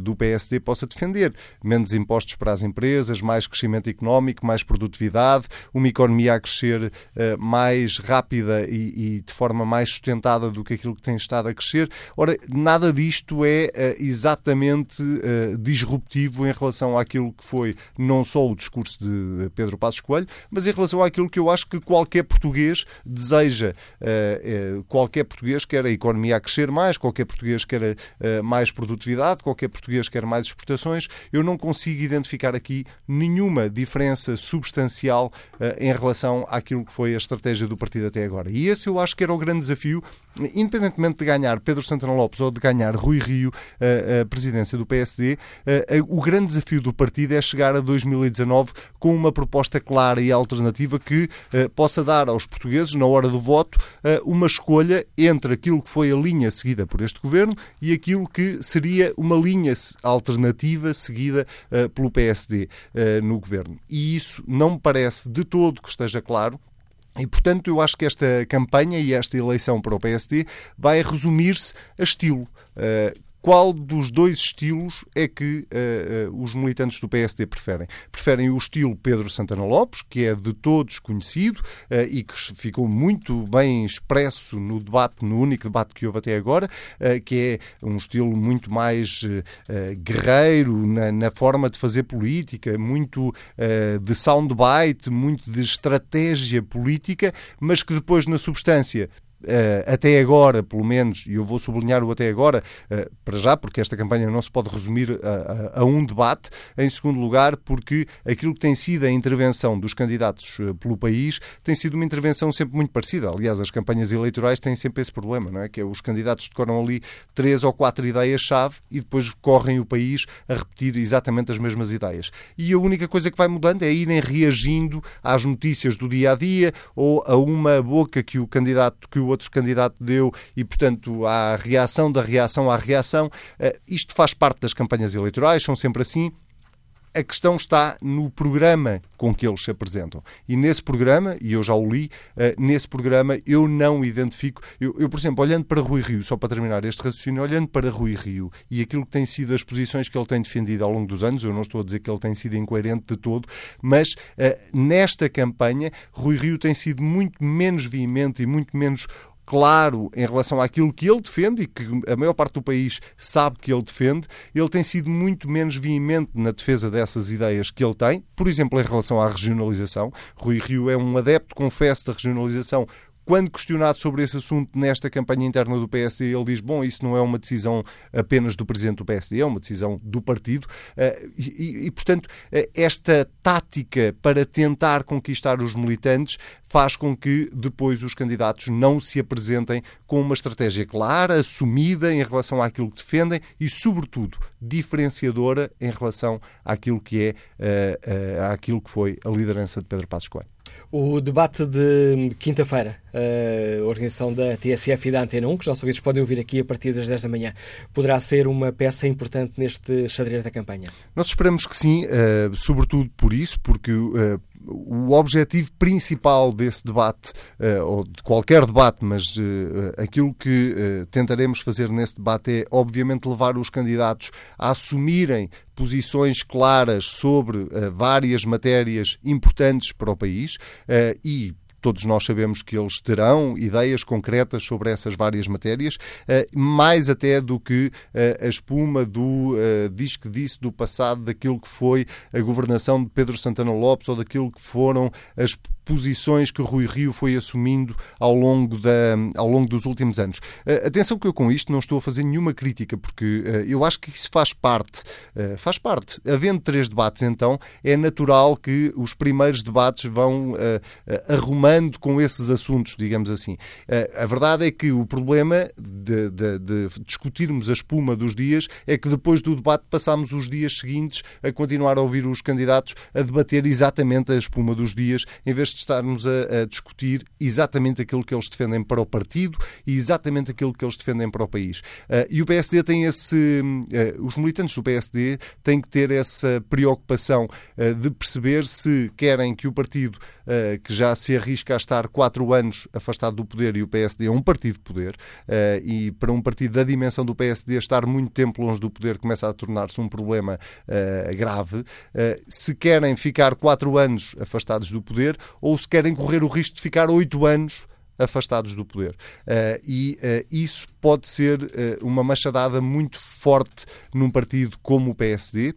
do PSD possa defender: menos impostos para as empresas, mais crescimento económico, mais produtividade, uma economia a crescer uh, mais rápida e, e, de forma mais sustentada do que aquilo que tem estado a crescer. Ora, nada disto é uh, exatamente uh, disruptivo em relação àquilo que foi não só o discurso de Pedro Passos Coelho, mas em relação àquilo que eu acho que qualquer português deseja. qualquer português quer a economia a crescer mais, qualquer português quer mais produtividade, qualquer português quer mais exportações. Eu não consigo identificar aqui nenhuma diferença substancial em relação relação àquilo que foi a estratégia do partido até agora. E esse eu acho que era o grande desafio, independentemente de ganhar Pedro Santana Lopes ou de ganhar Rui Rio a, a presidência do PSD, o grande desafio do partido é chegar a 2019 com uma proposta clara e alternativa que possa dar aos portugueses, na hora do voto, uma escolha entre aquilo que foi a linha seguida por este governo e aquilo que seria uma linha alternativa seguida pelo PSD no governo. E isso não me parece de todo que esteja claro. E, portanto, eu acho que esta campanha e esta eleição para o PSD vai resumir-se a estilo. Uh, qual dos dois estilos é que uh, uh, os militantes do PSD preferem? Preferem o estilo Pedro Santana Lopes, que é de todos conhecido uh, e que ficou muito bem expresso no debate, no único debate que houve até agora, que é um estilo muito mais guerreiro na, na, forma de fazer política, muito de soundbite, muito de estratégia política, mas que depois, na substância, até agora, pelo menos, e eu vou sublinhar o até agora, uh, para já, porque esta campanha não se pode resumir a, a, a, um debate. Em segundo lugar, porque aquilo que tem sido a intervenção dos candidatos uh, pelo país tem sido uma intervenção sempre muito parecida. Aliás, as campanhas eleitorais têm sempre esse problema, não é? Que é os candidatos decoram ali três ou quatro ideias-chave e depois correm o país a repetir exatamente as mesmas ideias. E a única coisa que vai mudando é irem reagindo às notícias do dia a dia ou a uma boca que o candidato que o outro candidato deu e, portanto, há reação da reação à reação. Uh, isto faz parte das campanhas eleitorais, são sempre assim. A questão está no programa com que eles se apresentam. E nesse programa, e eu já o li, uh, nesse programa eu não identifico. Eu, eu, por exemplo, olhando para Rui Rio, só para terminar este raciocínio, olhando para Rui Rio e aquilo que tem sido as posições que ele tem defendido ao longo dos anos, eu não estou a dizer que ele tem sido incoerente de todo, mas uh, nesta campanha, Rui Rio tem sido muito menos veemente e muito menos claro em relação àquilo que ele defende e que a maior parte do país sabe que ele defende, ele tem sido muito menos veemente na defesa dessas ideias que ele tem, por exemplo, em relação à regionalização. Rui Rio é um adepto, confesso, da regionalização, quando questionado sobre esse assunto nesta campanha interna do PSD, ele diz: bom, isso não é uma decisão apenas do presidente do PSD, é uma decisão do partido. Eh, e, e, portanto, eh, esta tática para tentar conquistar os militantes faz com que depois os candidatos não se apresentem com uma estratégia clara, assumida em relação àquilo que defendem e, sobretudo, diferenciadora em relação àquilo que é uh, àquilo que foi a liderança de Pedro Passos Coelho. O debate de quinta-feira, a organização da TSF e da Antena 1, que os nossos ouvintes podem ouvir aqui a partir das 10 da manhã, poderá ser uma peça importante neste xadrez da campanha? Nós esperamos que sim, uh, sobretudo por isso, porque uh, o objetivo principal desse debate, uh, ou de qualquer debate, mas uh, aquilo que tentaremos fazer nesse debate é, obviamente, levar os candidatos a assumirem posições claras sobre várias matérias importantes para o país e todos nós sabemos que eles terão ideias concretas sobre essas várias matérias, eh, mais até do que eh, a espuma do eh, diz que disse do passado daquilo que foi a governação de Pedro Santana Lopes ou daquilo que foram as posições que Rui Rio foi assumindo ao longo, da, ao longo dos últimos anos. Uh, atenção que eu com isto não estou a fazer nenhuma crítica, porque uh, eu acho que isso faz parte. Uh, faz parte. Havendo três debates, então, é natural que os primeiros debates vão arrumando com esses assuntos, digamos assim. a verdade é que o problema de, de, de, discutirmos a espuma dos dias é que depois do debate passamos os dias seguintes a continuar a ouvir os candidatos a debater exatamente a espuma dos dias, em vez de estarmos a, a, discutir exatamente aquilo que eles defendem para o partido e exatamente aquilo que eles defendem para o país. Uh, e o PSD tem esse. Uh, os militantes do PSD têm que ter essa preocupação uh, de perceber se querem que o partido que já se arrisca a estar quatro anos afastado do poder e o PSD é um partido de poder e para um partido da dimensão do PSD estar muito tempo longe do poder começa a tornar-se um problema grave. se querem ficar quatro anos afastados do poder ou se querem correr o risco de ficar oito anos afastados do poder. Uh, e uh, isso pode ser uh, uma machadada muito forte num partido como o PSD.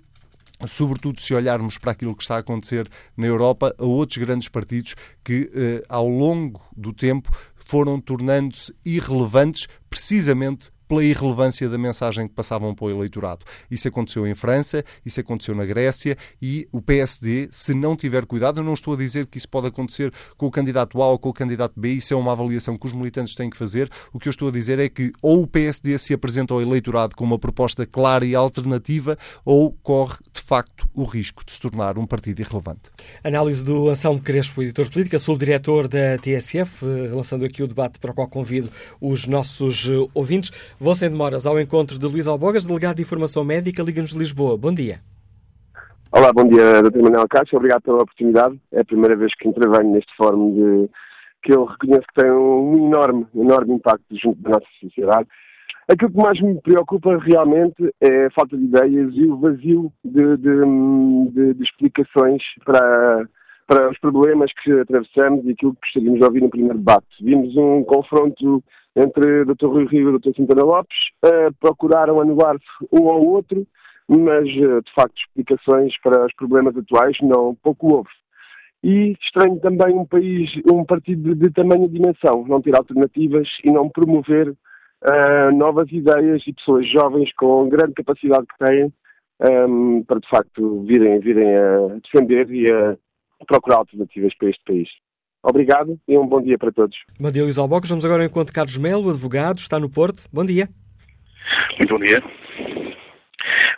Sobretudo se olharmos para aquilo que está a acontecer na Europa, a outros grandes partidos que, ao longo do tempo, foram tornando-se irrelevantes precisamente pela irrelevância da mensagem que passavam para o eleitorado. Isso aconteceu em França, isso aconteceu na Grécia e o PSD, se não tiver cuidado, eu não estou a dizer que isso pode acontecer com o candidato A ou com o candidato B, isso é uma avaliação que os militantes têm que fazer. O que eu estou a dizer é que ou o PSD se apresenta ao eleitorado com uma proposta clara e alternativa ou corre, de facto, o risco de se tornar um partido irrelevante. Análise do Anselmo Crespo, editor de política, sou diretor da TSF, eh, lançando aqui o debate para o qual convido os nossos eh, ouvintes. Vou sem demoras ao encontro de Luís Albogas, delegado de Informação Médica, Liga-nos de Lisboa. Bom dia. Olá, bom dia, Dr. Manuel Cássio. Obrigado pela oportunidade. É a primeira vez que intervenho neste fórum de, que eu reconheço que tem um enorme, enorme impacto junto da nossa sociedade. Aquilo que mais me preocupa realmente é a falta de ideias e o vazio de, de, de, de explicações para, para os problemas que atravessamos e aquilo que gostaríamos de ouvir no primeiro debate. Vimos um confronto entre o Dr. Rui Rio e o Dr. Santana Lopes, uh, procuraram anular-se um ao outro, mas uh, de facto explicações para os problemas atuais não pouco houve. E estranho também um país, um partido de, de tamanho e dimensão, não ter alternativas e não promover uh, novas ideias e pessoas jovens com grande capacidade que têm um, ehm, para de facto virem, virem a defender e a procurar alternativas para este país. Obrigado e um bom dia para todos. Bom dia, Luís Albocos. Vamos agora ao encontro de Carlos Melo, advogado, está no Porto. Bom dia. Muito bom dia.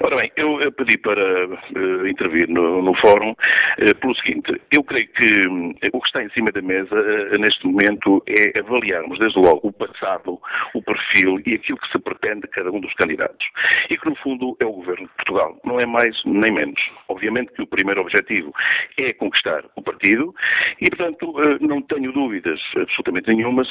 Ora bem, eu pedi para uh, intervir no, no fórum uh, pelo seguinte, eu creio que um, o que está em cima da mesa uh, neste momento é avaliarmos desde logo o passado, o perfil e aquilo que se pretende de cada um dos candidatos. E que no fundo é o Governo de Portugal, não é mais nem menos. Obviamente que o primeiro objetivo é conquistar o partido e, portanto, não tenho dúvidas absolutamente nenhumas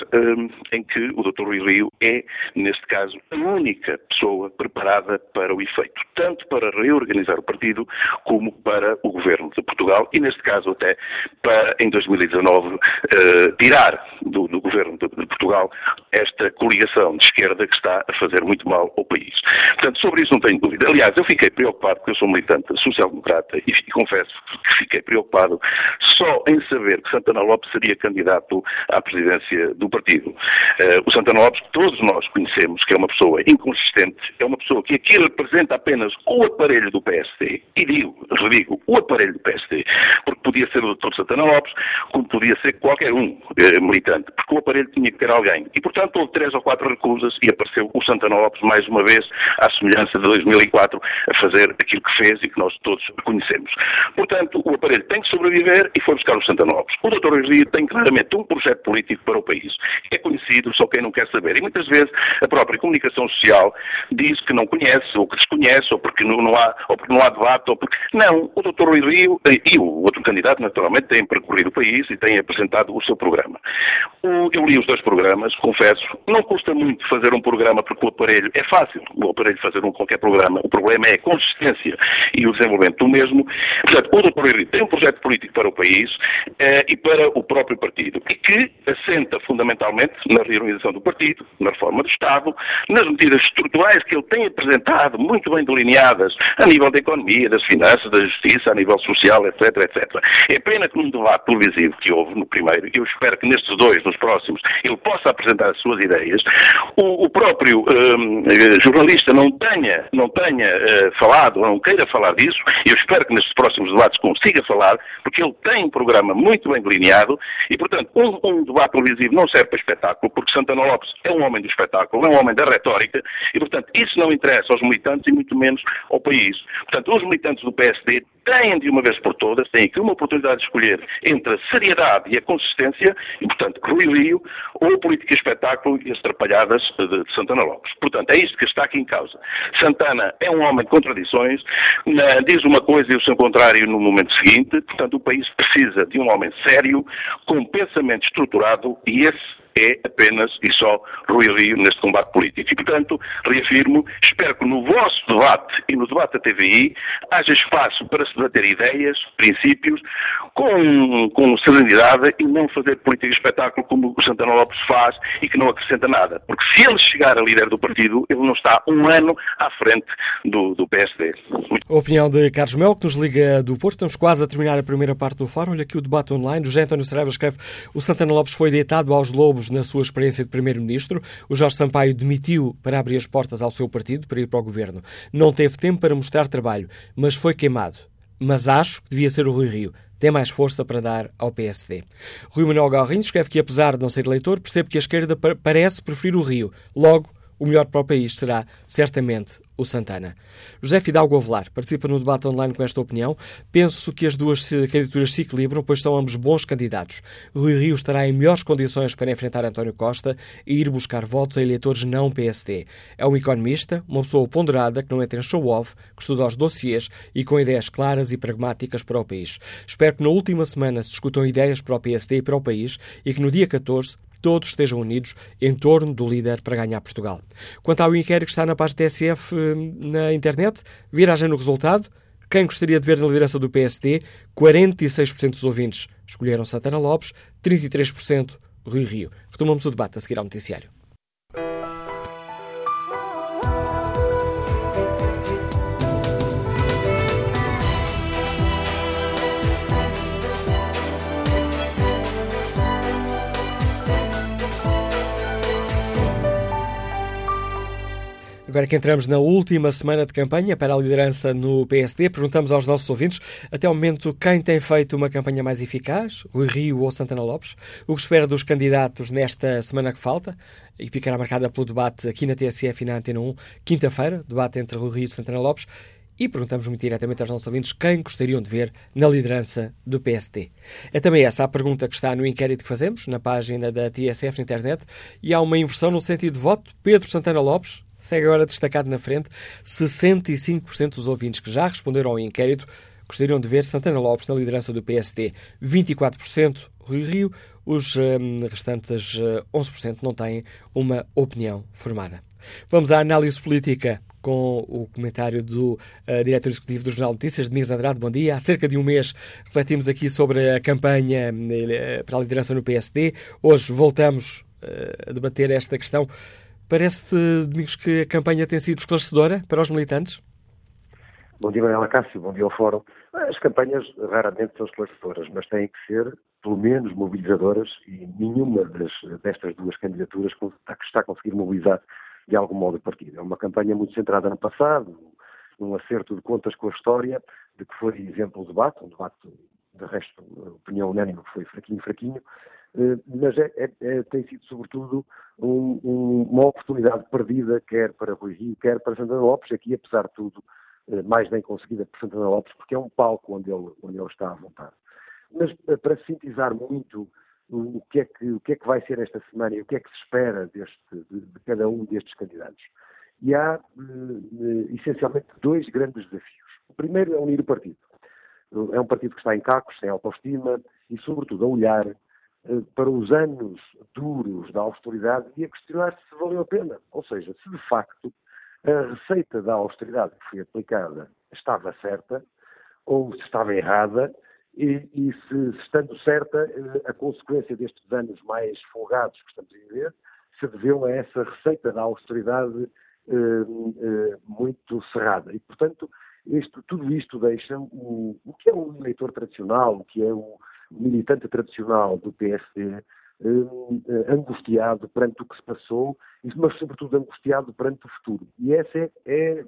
em que o Dr. Rui Rio é, neste caso, a única pessoa preparada para o efeito tanto para reorganizar o partido como para o governo de Portugal e, neste caso, até para, em 2019, eh, tirar do, do governo de, de, Portugal esta coligação de esquerda que está a fazer muito mal ao país. Portanto, sobre isso não tenho dúvida. Aliás, eu fiquei preocupado, porque eu sou militante social-democrata e, e confesso que fiquei preocupado só em saber que Santana Lopes seria candidato à presidência do partido. Uh, o Santana Lopes, todos nós conhecemos que é uma pessoa inconsistente, é uma pessoa que aqui representa apenas o aparelho do PSD, e digo, redigo, o aparelho do PSD, porque podia ser o Dr. Santana Lopes, como podia ser qualquer um eh, militante, porque o aparelho tinha que ter alguém. E, portanto, houve três ou quatro recusas e apareceu o Santana Lopes, mais uma vez, à semelhança de 2004, a fazer aquilo que fez e que nós todos conhecemos. Portanto, o aparelho tem que sobreviver e foi buscar o Santana Lopes. O Dr. Rio tem claramente um projeto político para o país. É conhecido, só quem não quer saber. E muitas vezes a própria comunicação social diz que não conhece, ou que desconhece, ou porque não, não há, ou porque não há debate, ou porque... Não, o Dr. Rui Rio eh, e o outro candidato, naturalmente, têm percorrido o país e têm apresentado o seu programa. O, eu li os dois programas, confesso, não custa muito fazer um programa porque o aparelho é fácil, o aparelho fazer um qualquer programa, o problema é a consistência e o desenvolvimento do mesmo. Portanto, o Dr. Rui Rio tem um projeto político para o país eh, e para o próprio partido, e que assenta fundamentalmente na reorganização do partido, na reforma do Estado, nas medidas estruturais que ele tem apresentado, muito bem delineadas, a nível da economia, das finanças, da justiça, a nível social, etc, etc. É pena que num debate televisivo que houve no primeiro, eu espero que nestes dois, nos próximos, ele possa apresentar as suas ideias, o, o próprio um, jornalista não tenha, não tenha uh, falado, ou não queira falar disso, eu espero que nestes próximos debates consiga falar, porque ele tem um programa muito bem delineado e, portanto, um, um debate televisivo não serve para espetáculo, porque Santana Lopes é um homem do espetáculo, é um homem da retórica e, portanto, isso não interessa aos militantes e muito menos ao país. Portanto, os militantes do PSD têm de uma vez por todas, têm aqui uma oportunidade de escolher entre a seriedade e a consistência e, portanto, Rui Rio ou política espetáculo e as trapalhadas de Santana Lopes. Portanto, é isto que está aqui em causa. Santana é um homem de contradições, diz uma coisa e o seu contrário no momento seguinte, portanto, o país precisa de um homem sério, com pensamento estruturado e esse é apenas e só Rui Rio neste combate político. E, portanto, reafirmo, espero que no vosso debate e no debate da TVI haja espaço para se debater ideias, princípios, com, com serenidade e não fazer política de espetáculo como o Santana Lopes faz e que não acrescenta nada. Porque se ele chegar a líder do partido, ele não está um ano à frente do, do PSD. A opinião de Carlos Mel, que nos liga do Porto. Estamos quase a terminar a primeira parte do fórum. Olha aqui o debate online. O José António Saraiva escreve o Santana Lopes foi deitado aos lobos na sua experiência de Primeiro-Ministro. O Jorge Sampaio demitiu para abrir as portas ao seu partido, para ir para o governo. Não teve tempo para mostrar trabalho, mas foi queimado. Mas acho que devia ser o Rui Rio. Tem mais força para dar ao PSD. Rui Manuel Galrinho escreve que, apesar de não ser eleitor, percebe que a esquerda parece preferir o Rio. Logo, o melhor para o país será, certamente, o Santana. José Fidalgo Avelar participa no debate online com esta opinião. Penso que as duas candidaturas se equilibram, pois são ambos bons candidatos. Rui Rio estará em melhores condições para enfrentar António Costa e ir buscar votos a eleitores não PSD. É um economista, uma pessoa ponderada que não entra em show-off, que estuda os dossiês e com ideias claras e pragmáticas para o país. Espero que na última semana se discutam ideias para o PSD e para o país e que no dia 14 todos estejam unidos em torno do líder para ganhar Portugal. Quanto ao inquérito que está na página TSF eh, na internet, viragem no resultado. Quem gostaria de ver na liderança do PSD? 46% dos ouvintes escolheram Santana Lopes, 33% Rui Rio. Retomamos o debate a seguir ao noticiário. Agora que entramos na última semana de campanha para a liderança no PSD, perguntamos aos nossos ouvintes, até o momento, quem tem feito uma campanha mais eficaz, Rui Rio ou Santana Lopes? O que espera dos candidatos nesta semana que falta? E ficará marcada pelo debate aqui na TSF e na Antena 1, quinta-feira, debate entre Rui Rio e Santana Lopes. E perguntamos muito diretamente aos nossos ouvintes quem gostariam de ver na liderança do PSD. É também essa a pergunta que está no inquérito que fazemos, na página da TSF na internet, e há uma inversão no sentido de voto. Pedro Santana Lopes, Segue agora destacado na frente 65% dos ouvintes que já responderam ao inquérito gostariam de ver Santana Lopes na liderança do PSD. 24% Rui Rio, os um, restantes uh, 11% não têm uma opinião formada. Vamos à análise política com o comentário do uh, diretor executivo do Jornal Notícias, Domingos Andrade. Bom dia. Há cerca de um mês refletimos aqui sobre a campanha uh, para a liderança no PSD. Hoje voltamos uh, a debater esta questão. Parece-te, Domingos, que a campanha tem sido esclarecedora para os militantes? Bom dia, Manuela Cássio. Bom dia ao Fórum. As campanhas raramente são esclarecedoras, mas têm que ser, pelo menos, mobilizadoras e nenhuma das, destas duas candidaturas está a conseguir mobilizar de algum modo o partido. É uma campanha muito centrada no passado, num acerto de contas com a história, de que foi exemplo o debate, um debate, de resto, opinião unânime, que foi fraquinho, fraquinho, mas é, é, é, tem sido, sobretudo, um, um, uma oportunidade perdida, quer para Rui Rio, quer para Santana Lopes, aqui, apesar de tudo, eh, mais bem conseguida por Santana Lopes, porque é um palco onde ele, onde ele está à vontade. Mas, eh, para sintetizar muito o que, é que, o que é que vai ser esta semana e o que é que se espera deste, de, de cada um destes candidatos, e há, essencialmente, dois grandes desafios. O primeiro é unir o partido. É um partido que está em cacos, sem autoestima e, sobretudo, a olhar eh, para os anos duros da austeridade e a questionar se valeu a pena. Ou seja, se de facto a receita da austeridade que foi aplicada estava certa ou se estava errada e, e se, se, estando certa, eh, a consequência destes anos mais folgados que estamos a viver se deveu a essa receita da austeridade eh, eh, muito cerrada. E, portanto, isto, tudo isto deixa o, o que é o eleitor tradicional, o que é o, militante tradicional do PSD, eh, angustiado perante o que se passou, mas sobretudo angustiado perante o futuro. E esse é, é,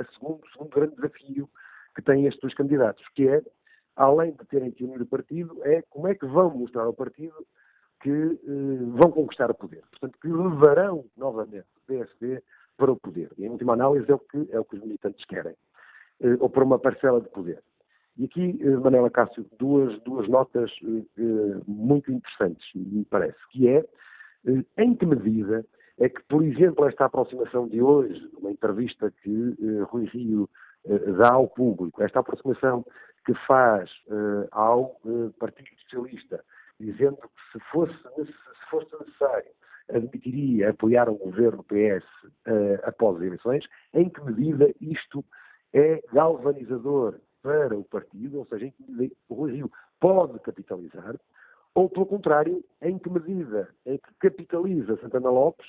o segundo, segundo grande desafio que têm estes dois candidatos, que é, além de terem que unir o partido, é como é que vão mostrar ao partido que eh, vão conquistar o poder. Portanto, que levarão novamente o PSD para o poder. E, em última análise, é o que, é o que os militantes querem. Eh, ou para uma parcela de poder. E aqui, eh, Manela Cássio, duas, duas notas uh, muito interessantes, me parece, que é uh, em que medida é que, por exemplo, esta aproximação de hoje, uma entrevista que uh, Rui Rio dá ao público, esta aproximação que faz ao Partido Socialista, dizendo que se fosse, se fosse necessário admitiria apoiar um governo PS após as eleições, em que medida isto é galvanizador para o partido, ou seja, em que o Rui Rio pode capitalizar, ou, pelo contrário, em que medida é que capitaliza Santana Lopes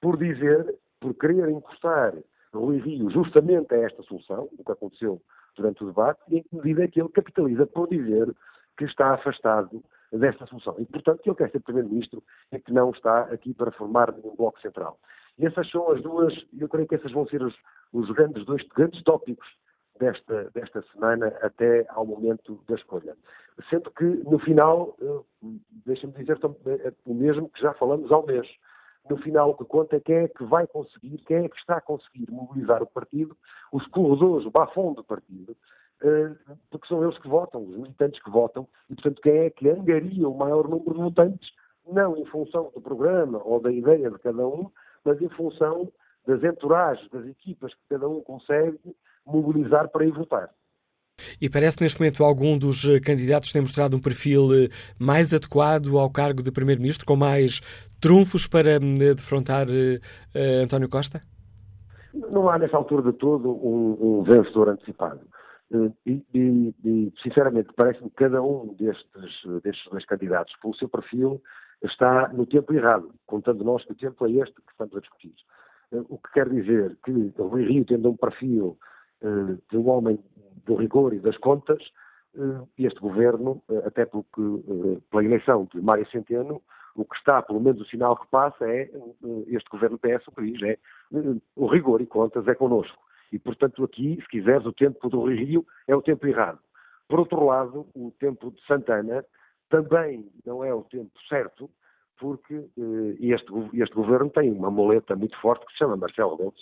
por dizer, por querer encostar Rui Rio justamente a esta solução, o que aconteceu durante o debate, e em que medida é que ele capitaliza por dizer que está afastado desta solução. E, portanto, que ele quer ser Primeiro-Ministro e que não está aqui para formar nenhum bloco central. E essas são as duas, eu creio que essas vão ser os, os grandes, dois grandes tópicos desta, desta semana até ao momento da escolha. Sendo que, no final, eh, deixa-me dizer eh, o mesmo que já falamos ao mês. No final, o que conta é quem é que vai conseguir, quem é que está a conseguir mobilizar o partido, os corredores, o bafão do partido, eh, porque são eles que votam, os militantes que votam, e, portanto, quem é que angaria o maior número de votantes, não em função do programa ou da ideia de cada um, mas em função das entouragens, das equipas que cada um consegue mobilizar para ir votar. E parece que neste momento algum dos eh, candidatos tem mostrado um perfil eh, mais adequado ao cargo de Primeiro-Ministro, com mais trunfos para hum, defrontar uh, António Costa? Não há nessa altura de todo um, um vencedor antecipado. E, e, e sinceramente, parece-me que cada um destes, destes dois candidatos, pelo seu perfil, está no tempo errado, contando nós que o tempo é este que estamos a discutir. O que quer dizer que o Rui Rio, tendo um perfil de um homem do rigor e das contas, uh, este governo, uh, até porque, pela eleição de Mário Centeno, O que está, pelo menos o sinal que passa é este governo PS o diz é o rigor e contas é connosco. E, portanto, aqui, se quiseres, o tempo do Rio é o tempo errado. Por outro lado, o tempo de Santana também não é o tempo certo, porque eh, este, este, governo tem uma moleta muito forte que se chama Marcelo Rebelo de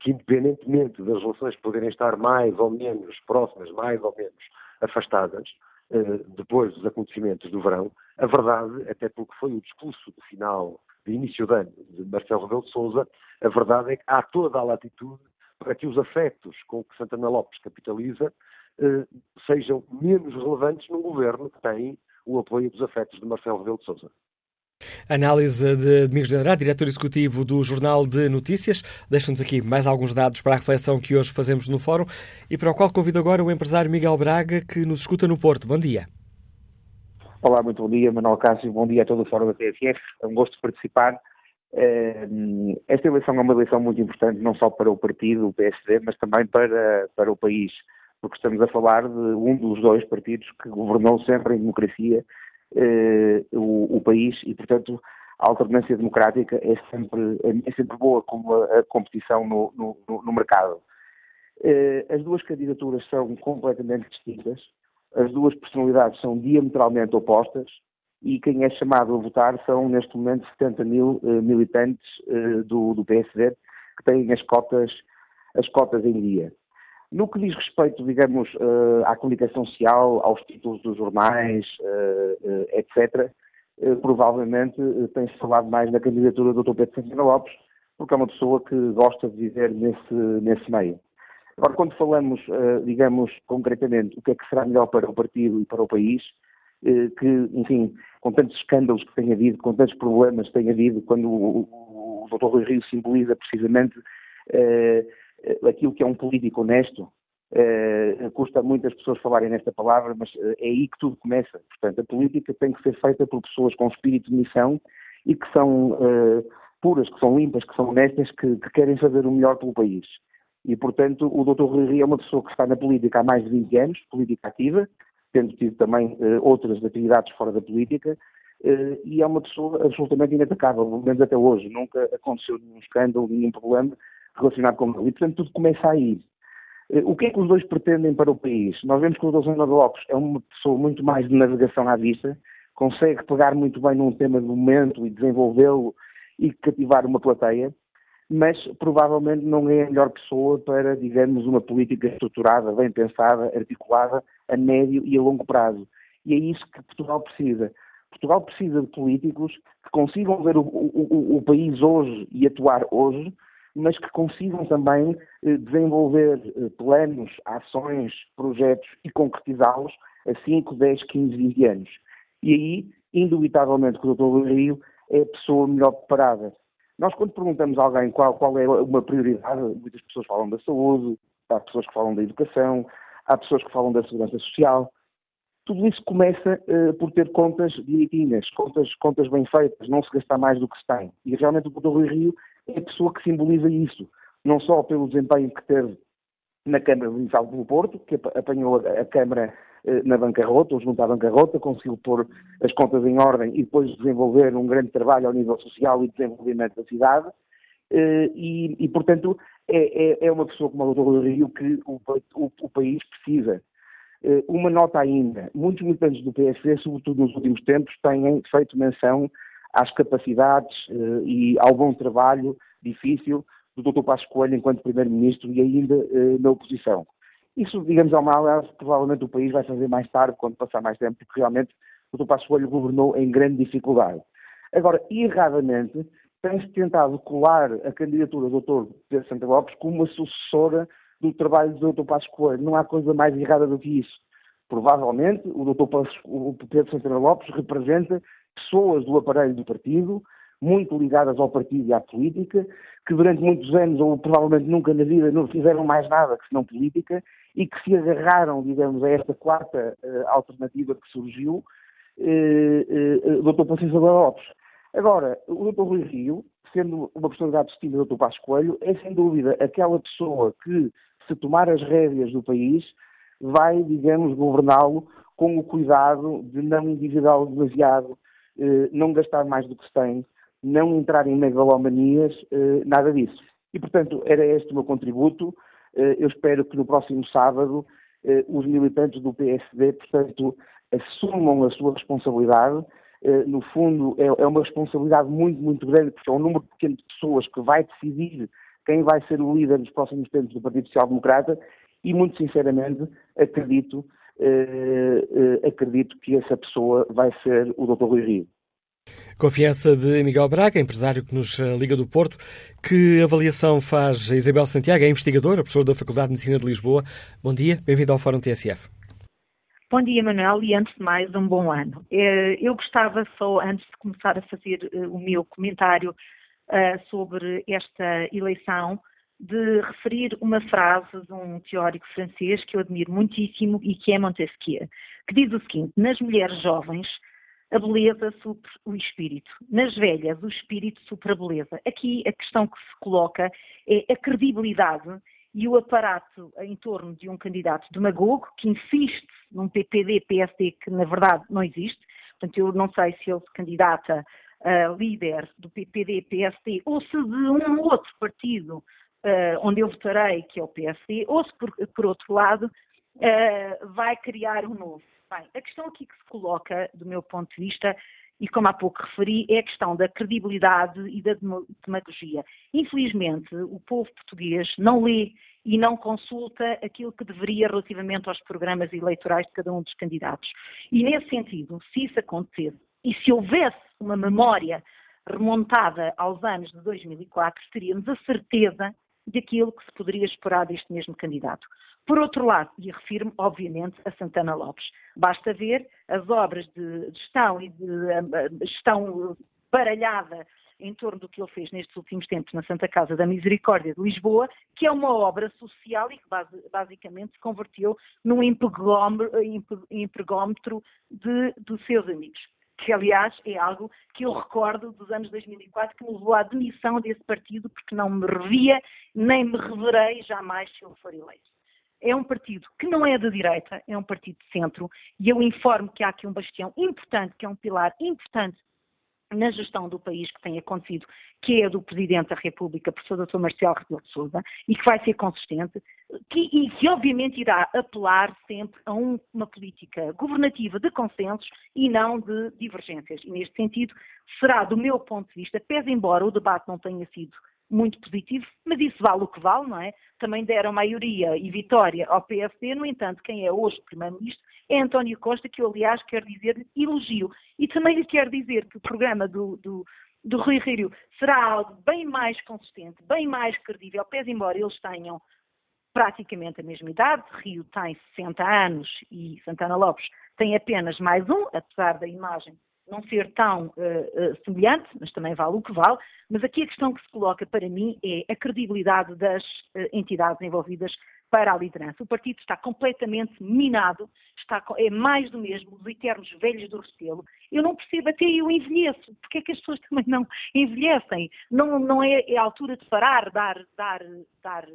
que independentemente das relações poderem estar mais ou menos próximas, mais ou menos afastadas, eh, depois dos acontecimentos do verão, a verdade, até porque foi o discurso de final, de início de ano, de Marcelo Rebelo de Sousa, a verdade é que há toda a latitude para que os afetos com que Santana Lopes capitaliza eh, sejam menos relevantes num governo que tem o apoio dos afetos de Marcelo Rebelo de Sousa. Análise de Domingos de Andrade, diretor executivo do Jornal de Notícias. Deixa-nos aqui mais alguns dados para a reflexão que hoje fazemos no Fórum e para o qual convido agora o empresário Miguel Braga, que nos escuta no Porto. Bom dia. Olá, muito bom dia, Manuel Cássio. Bom dia a todo o Fórum da TSF. É um gosto de participar. Eh, esta eleição é uma eleição muito importante, não só para o partido, o PSD, mas também para, para o país, porque estamos a falar de um dos dois partidos que governou sempre em democracia o, o, país e, portanto, a alternância democrática é sempre, é sempre boa como a, a competição no, no, no mercado. Eh, as duas candidaturas são completamente distintas, as duas personalidades são diametralmente opostas e quem é chamado a votar são, neste momento, 70 mil uh, militantes do, do PSD que têm as cotas, as cotas em dia. No que diz respeito, digamos, uh, à comunicação social, aos títulos dos jornais, etc., provavelmente tem-se falado mais na candidatura do Dr. Pedro Santana Lopes, porque é uma pessoa que gosta de viver nesse, nesse meio. Agora, quando falamos, digamos, concretamente, o que é que será melhor para o partido e para o país, que, enfim, com tantos escândalos que tem havido, com tantos problemas que tem havido, quando o, o, o Dr. Rui Rio simboliza precisamente eh, aquilo que é um político honesto, eh, custa muitas pessoas falarem nesta palavra, mas eh, é aí que tudo começa. Portanto, a política tem que ser feita por pessoas com espírito de missão e que são eh, puras, que são limpas, que são honestas, que, que, querem fazer o melhor pelo país. E, portanto, o Dr. Rui é uma pessoa que está na política há mais de 20 anos, política ativa, tendo tido também outras atividades fora da política, e é uma pessoa absolutamente inatacável, pelo menos até hoje. Nunca aconteceu nenhum escândalo, nenhum problema relacionado com ele. E, portanto, tudo começa aí. Uh, o que é que os dois pretendem para o país? Nós vemos que o Dr. Lopes é uma pessoa muito mais de navegação à vista, consegue pegar muito bem num tema do momento e desenvolvê-lo e cativar uma plateia, mas provavelmente não é a melhor pessoa para, digamos, uma política estruturada, bem pensada, articulada, a médio e a longo prazo. E é isso que Portugal precisa. Portugal precisa de políticos que consigam ver o, o, o país hoje e atuar hoje, mas que consigam também eh, desenvolver eh, planos, ações, projetos e concretizá-los a 5, 10, 15, 20 anos. E aí, indubitavelmente, que o Dr. Rio é a pessoa melhor preparada. Nós, quando perguntamos a alguém qual, qual é uma prioridade, muitas pessoas falam da saúde, há pessoas que falam da educação, há pessoas que falam da segurança social. Tudo isso começa uh, por ter contas direitinhas, contas, contas bem feitas, não se gastar mais do que se tem. E realmente o Dr. Rui Rio é a pessoa que simboliza isso, não só pelo desempenho que teve na Câmara Municipal do Porto, que apanhou a, Câmara uh, na bancarrota, ou junto à bancarrota, conseguiu pôr as contas em ordem e depois desenvolver um grande trabalho ao nível social e desenvolvimento da cidade. Uh, e, e, portanto, é, é, é, uma pessoa como a doutora Rio que o, o, o país precisa. Uh, uma nota ainda, muitos militantes do PSD, sobretudo nos últimos tempos, têm feito menção às capacidades uh, e ao bom trabalho difícil do Dr. Passos Coelho enquanto Primeiro-Ministro e ainda uh, na oposição. Isso, digamos, é uma análise que provavelmente o país vai fazer mais tarde, quando passar mais tempo, porque realmente o Dr. Passos Coelho governou em grande dificuldade. Agora, erradamente, tem-se tentado colar a candidatura do Dr. Pedro Santa Lopes como uma sucessora do trabalho do Dr. Passos Coelho. Não há coisa mais errada do que isso. Provavelmente, o Dr. o Pedro Santana Lopes representa pessoas do aparelho do partido, muito ligadas ao partido e à política, que durante muitos anos, ou provavelmente nunca na vida, não fizeram mais nada que senão política, e que se agarraram, digamos, a esta quarta uh, alternativa que surgiu, uh, uh, Dr. Patrícia Lopes. Agora, o Dr. Rui Rio, sendo uma personalidade distinta do Dr. Passos Coelho, é sem dúvida aquela pessoa que, se tomar as rédeas do país, vai, digamos, governá-lo com o cuidado de não endividá-lo demasiado, não gastar mais do que se tem, não entrar em megalomanias, nada disso. E, portanto, era este o meu contributo. Eu espero que no próximo sábado os militantes do PSD, portanto, assumam a sua responsabilidade. No fundo, é, é uma responsabilidade muito, muito grande, porque é um número pequeno de pessoas que vai decidir quem vai ser o líder nos próximos tempos do Partido Social Democrata e, muito sinceramente, acredito, eh, eh, acredito que essa pessoa vai ser o Dr. Rui Rio. Confiança de Miguel Braga, empresário que nos eh, liga do Porto. Que avaliação faz a Isabel Santiago, é investigadora, professora da Faculdade de Medicina de Lisboa. Bom dia, bem-vindo ao Fórum TSF. Bom dia, Manuel, e antes de mais, um bom ano. Eu gostava só, antes de começar a fazer o meu comentário sobre esta eleição, de referir uma frase de um teórico francês que eu admiro muitíssimo e que é Montesquieu, que diz o seguinte: nas mulheres jovens a beleza supre o espírito, nas velhas o espírito supre a beleza. Aqui a questão que se coloca é a credibilidade e o aparato em torno de um candidato demagogo que insiste num PPD-PSD que na verdade não existe. Portanto, eu não sei se ele se candidata a líder do PPD-PSD ou se de um outro partido uh, onde eu votarei, que é o PSD, ou se por, por outro lado uh, vai criar um novo. Bem, a questão aqui que se coloca, do meu ponto de vista, e como há pouco referi, é a questão da credibilidade e da demagogia. Infelizmente, o povo português não lê e não consulta aquilo que deveria relativamente aos programas eleitorais de cada um dos candidatos. E nesse sentido, se isso acontecer e se houvesse uma memória remontada aos anos de 2004, teríamos a certeza daquilo que se poderia esperar deste mesmo candidato. Por outro lado, e refiro-me, obviamente, a Santana Lopes, basta ver as obras de gestão e de gestão baralhada em torno do que ele fez nestes últimos tempos na Santa Casa da Misericórdia de Lisboa, que é uma obra social e que basicamente se converteu num empregómetro de, dos seus amigos que aliás é algo que eu recordo dos anos 2004 que me levou à demissão desse partido porque não me revia nem me reverei jamais se ele for eleito. É um partido que não é de direita, é um partido de centro e eu informo que há aqui um bastião importante, que é um pilar importante na gestão do país que tem acontecido, que é do Presidente da República, professor Dr. Marcelo Rebelo de Sousa, e que vai ser consistente, que, e que obviamente irá apelar sempre a um, uma política governativa de consensos e não de divergências. E neste sentido, será, do meu ponto de vista, pese embora o debate não tenha sido muito positivo, mas isso vale o que vale, não é? Também deram maioria e vitória ao PSD, no entanto, quem é hoje Primeiro-Ministro é António Costa, que eu, aliás, quero dizer elogio. E também lhe quero dizer que o programa do, do, do Rui Rio será algo bem mais consistente, bem mais credível, pese embora eles tenham praticamente a mesma idade. Rio tem 60 anos e Santana Lopes tem apenas mais um, apesar da imagem não ser tão uh, uh, semelhante, mas também vale o que vale. Mas aqui a questão que se coloca para mim é a credibilidade das uh, entidades envolvidas para a liderança. O partido está completamente minado, está, é mais do mesmo, os eternos velhos do Restelo. Eu não percebo, até eu envelheço, porque é que as pessoas (laughs) também não envelhecem? Não, não é, é a altura de parar, dar, dar, dar,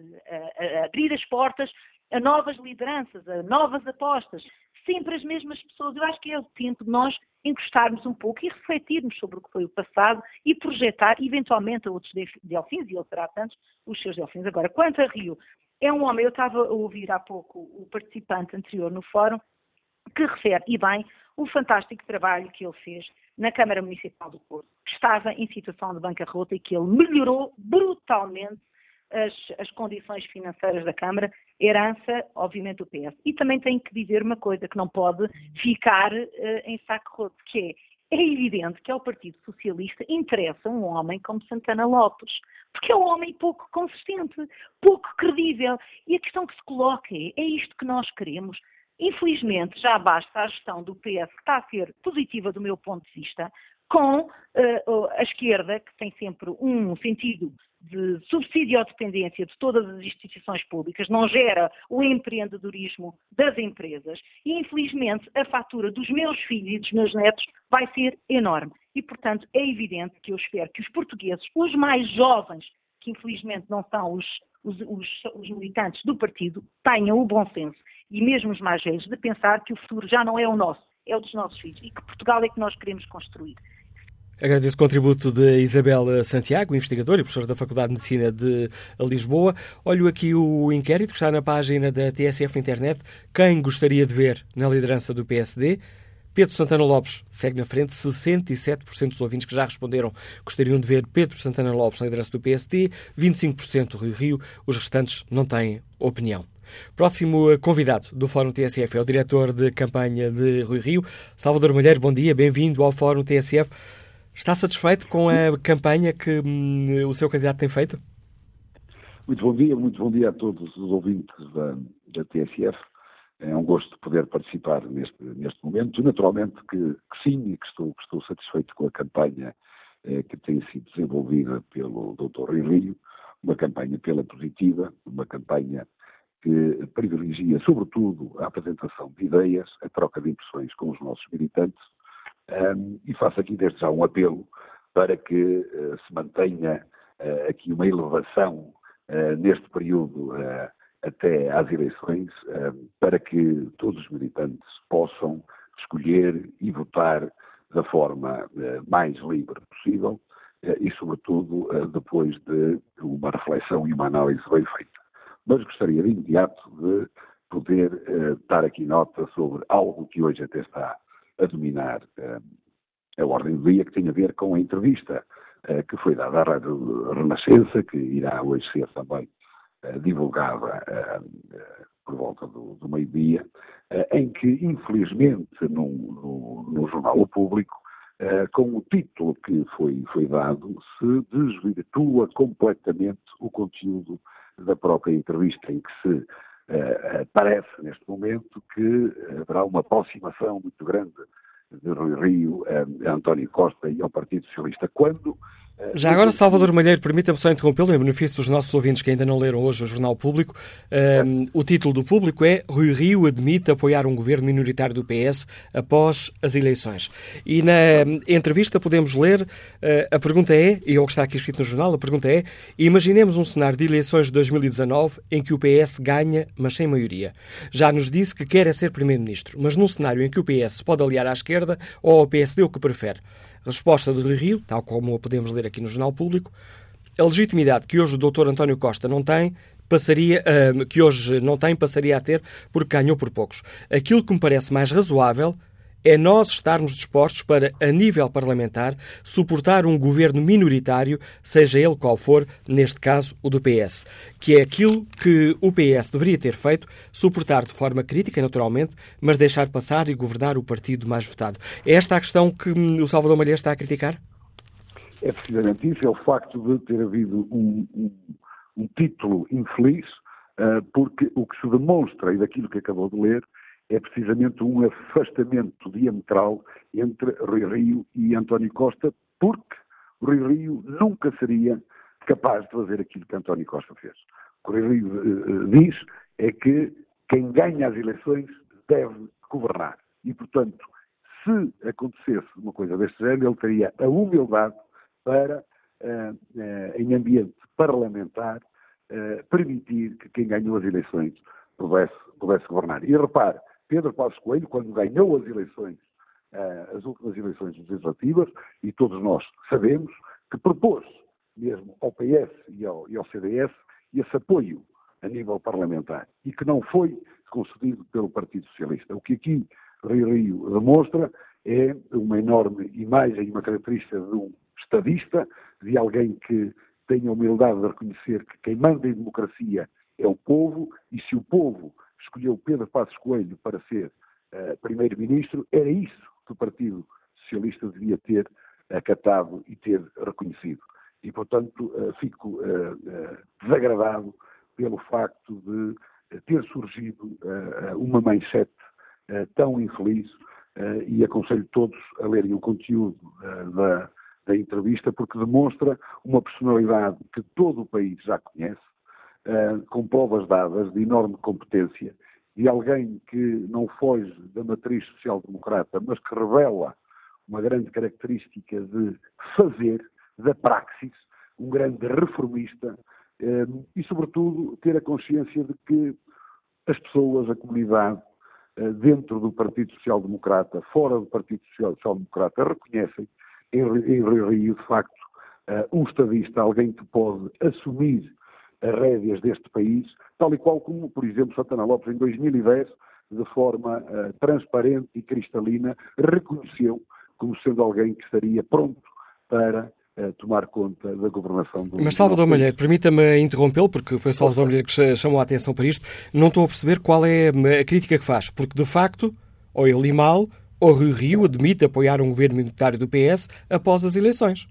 abrir as portas a novas lideranças, a novas apostas, sempre as mesmas pessoas. Eu acho que é o tempo de nós encostarmos um pouco e refletirmos sobre o que foi o passado e projetar, eventualmente, a outros delfins, e ele terá tantos, os seus delfins. Agora, quanto a Rio, é um homem, eu estava a ouvir há pouco o participante anterior no fórum, que refere, e bem, o fantástico trabalho que ele fez na Câmara Municipal do Porto, que estava em situação de bancarrota e que ele melhorou brutalmente as, as, condições financeiras da Câmara, herança, obviamente, do PS. E também tenho que dizer uma coisa que não pode ficar uh, em saco roto, que é, é evidente que ao Partido Socialista interessa um homem como Santana Lopes, porque é um homem pouco consistente, pouco credível. E a questão que se coloca é, é isto que nós queremos? Infelizmente, já basta a gestão do PS, que está a ser positiva do meu ponto de vista, com uh, a esquerda, que tem sempre um sentido de subsídio à dependência de todas as instituições públicas, não gera o empreendedorismo das empresas e, infelizmente, a fatura dos meus filhos e dos meus netos vai ser enorme. E, portanto, é evidente que eu espero que os portugueses, os mais jovens, que infelizmente não são os, os, os, os militantes do partido, tenham o bom senso e mesmo os mais velhos de pensar que o futuro já não é o nosso, é o dos nossos filhos e que Portugal é que nós queremos construir. Agradeço o contributo de Isabel Santiago, investigadora e professora da Faculdade de Medicina de Lisboa. Olho aqui o inquérito que está na página da TSF internet. Quem gostaria de ver na liderança do PSD? Pedro Santana Lopes segue na frente. 67% dos ouvintes que já responderam gostariam de ver Pedro Santana Lopes na liderança do PSD. 25% Rio Rio. Os restantes não têm opinião. Próximo convidado do Fórum TSF é o diretor de campanha de Rui Rio, Salvador Malheiro. Bom dia, bem-vindo ao Fórum TSF. Está satisfeito com a campanha que hum, o seu candidato tem feito? Muito bom dia, muito bom dia a todos os ouvintes da, da TSF. É um gosto poder participar neste, neste momento. Naturalmente que, que sim, e que estou, que estou satisfeito com a campanha eh, que tem sido desenvolvida pelo Dr. Rio, uma campanha pela positiva, uma campanha que privilegia, sobretudo, a apresentação de ideias, a troca de impressões com os nossos militantes, um, e faço aqui desde já um apelo para que uh, se mantenha uh, aqui uma elevação uh, neste período até às eleições, para que todos os militantes possam escolher e votar da forma mais livre possível e, sobretudo, depois de uma reflexão e uma análise bem feita. Mas gostaria de imediato de poder dar aqui nota sobre algo que hoje até está a dominar uh, a ordem do dia, que tem a ver com a entrevista uh, que foi dada à Rádio Renascença, que irá hoje ser também uh, divulgada por volta do, do meio-dia, em que, infelizmente, no, no, no Jornal o Público, com o título que foi, foi dado, se desvirtua completamente o conteúdo da própria entrevista, em que se Uh, parece neste momento que haverá uma aproximação muito grande de Rui Rio a António Costa e ao Partido Socialista. Quando já agora, Salvador Malheiro, permita-me só interrompê-lo, em benefício dos nossos ouvintes que ainda não leram hoje o Jornal Público. Um, o título do público é Rui Rio admite apoiar um governo minoritário do PS após as eleições. E na entrevista podemos ler, uh, a pergunta é, e é o que está aqui escrito no jornal, a pergunta é, imaginemos um cenário de eleições de 2019 em que o PS ganha, mas sem maioria. Já nos disse que quer é ser Primeiro-Ministro, mas num cenário em que o PS pode aliar à esquerda ou ao PSD o que prefere. Resposta de Rui Rio, tal como a podemos ler aqui no Jornal Público, a legitimidade que hoje o Dr. António Costa não tem, passaria, uh, que hoje não tem, passaria a ter porque ganhou por poucos. Aquilo que me parece mais razoável é nós estarmos dispostos para, a nível parlamentar, suportar um governo minoritário, seja ele qual for, neste caso o do PS, que é aquilo que o PS deveria ter feito, suportar de forma crítica, naturalmente, mas deixar passar e governar o partido mais votado. É esta a questão que hum, o Salvador Malheiro está a criticar? É precisamente isso, é o facto de ter havido um, um, um título infeliz, uh, porque o que se demonstra, e daquilo que acabou de ler, é precisamente um afastamento diametral entre Rui Rio e António Costa, porque Rui Rio nunca seria capaz de fazer aquilo que António Costa fez. O que Rui Rio uh, diz é que quem ganha as eleições deve governar. E, portanto, se acontecesse uma coisa deste género, ele teria a humildade para, uh, em ambiente parlamentar, permitir que quem ganhou as eleições pudesse, pudesse governar. E repare, Pedro Passos Coelho, quando ganhou as eleições, uh, as últimas eleições legislativas, e todos nós sabemos, que propôs mesmo ao PS e ao, e ao CDS esse apoio a nível parlamentar e que não foi concedido pelo Partido Socialista. O que aqui Rio Rio demonstra é uma enorme imagem, uma característica de um estadista, de alguém que tem a humildade de reconhecer que quem manda em democracia é o povo e se o povo escolheu Pedro Passos Coelho para ser uh, primeiro-ministro, era isso que o Partido Socialista devia ter acatado e ter reconhecido. E, portanto, uh, fico uh, desagradado pelo facto de ter surgido uma manchete tão infeliz e aconselho todos a lerem o conteúdo da, da entrevista porque demonstra uma personalidade que todo o país já conhece, com provas dadas de enorme competência, de alguém que não foge da matriz social-democrata, mas que revela uma grande característica de fazer, da praxis, um grande reformista uh, e, sobretudo, ter a consciência de que as pessoas, a comunidade, uh, dentro do Partido Social Democrata, fora do Partido Social Democrata, reconhecem em, Rio, de facto, um estadista, alguém que pode assumir as rédeas deste país, tal e qual como, por exemplo, Santana Lopes, em 2010, de forma uh, transparente e cristalina, reconheceu como sendo alguém que estaria pronto para uh, tomar conta da governação do Mas Salvador Malheiro, permita-me interrompê-lo, porque foi Salvador Malheiro que chamou a atenção para isto. Não estou a perceber qual é a crítica que faz, porque de facto, ou eu li mal, ou Rio Rio admite apoiar um governo militar do PS após as eleições.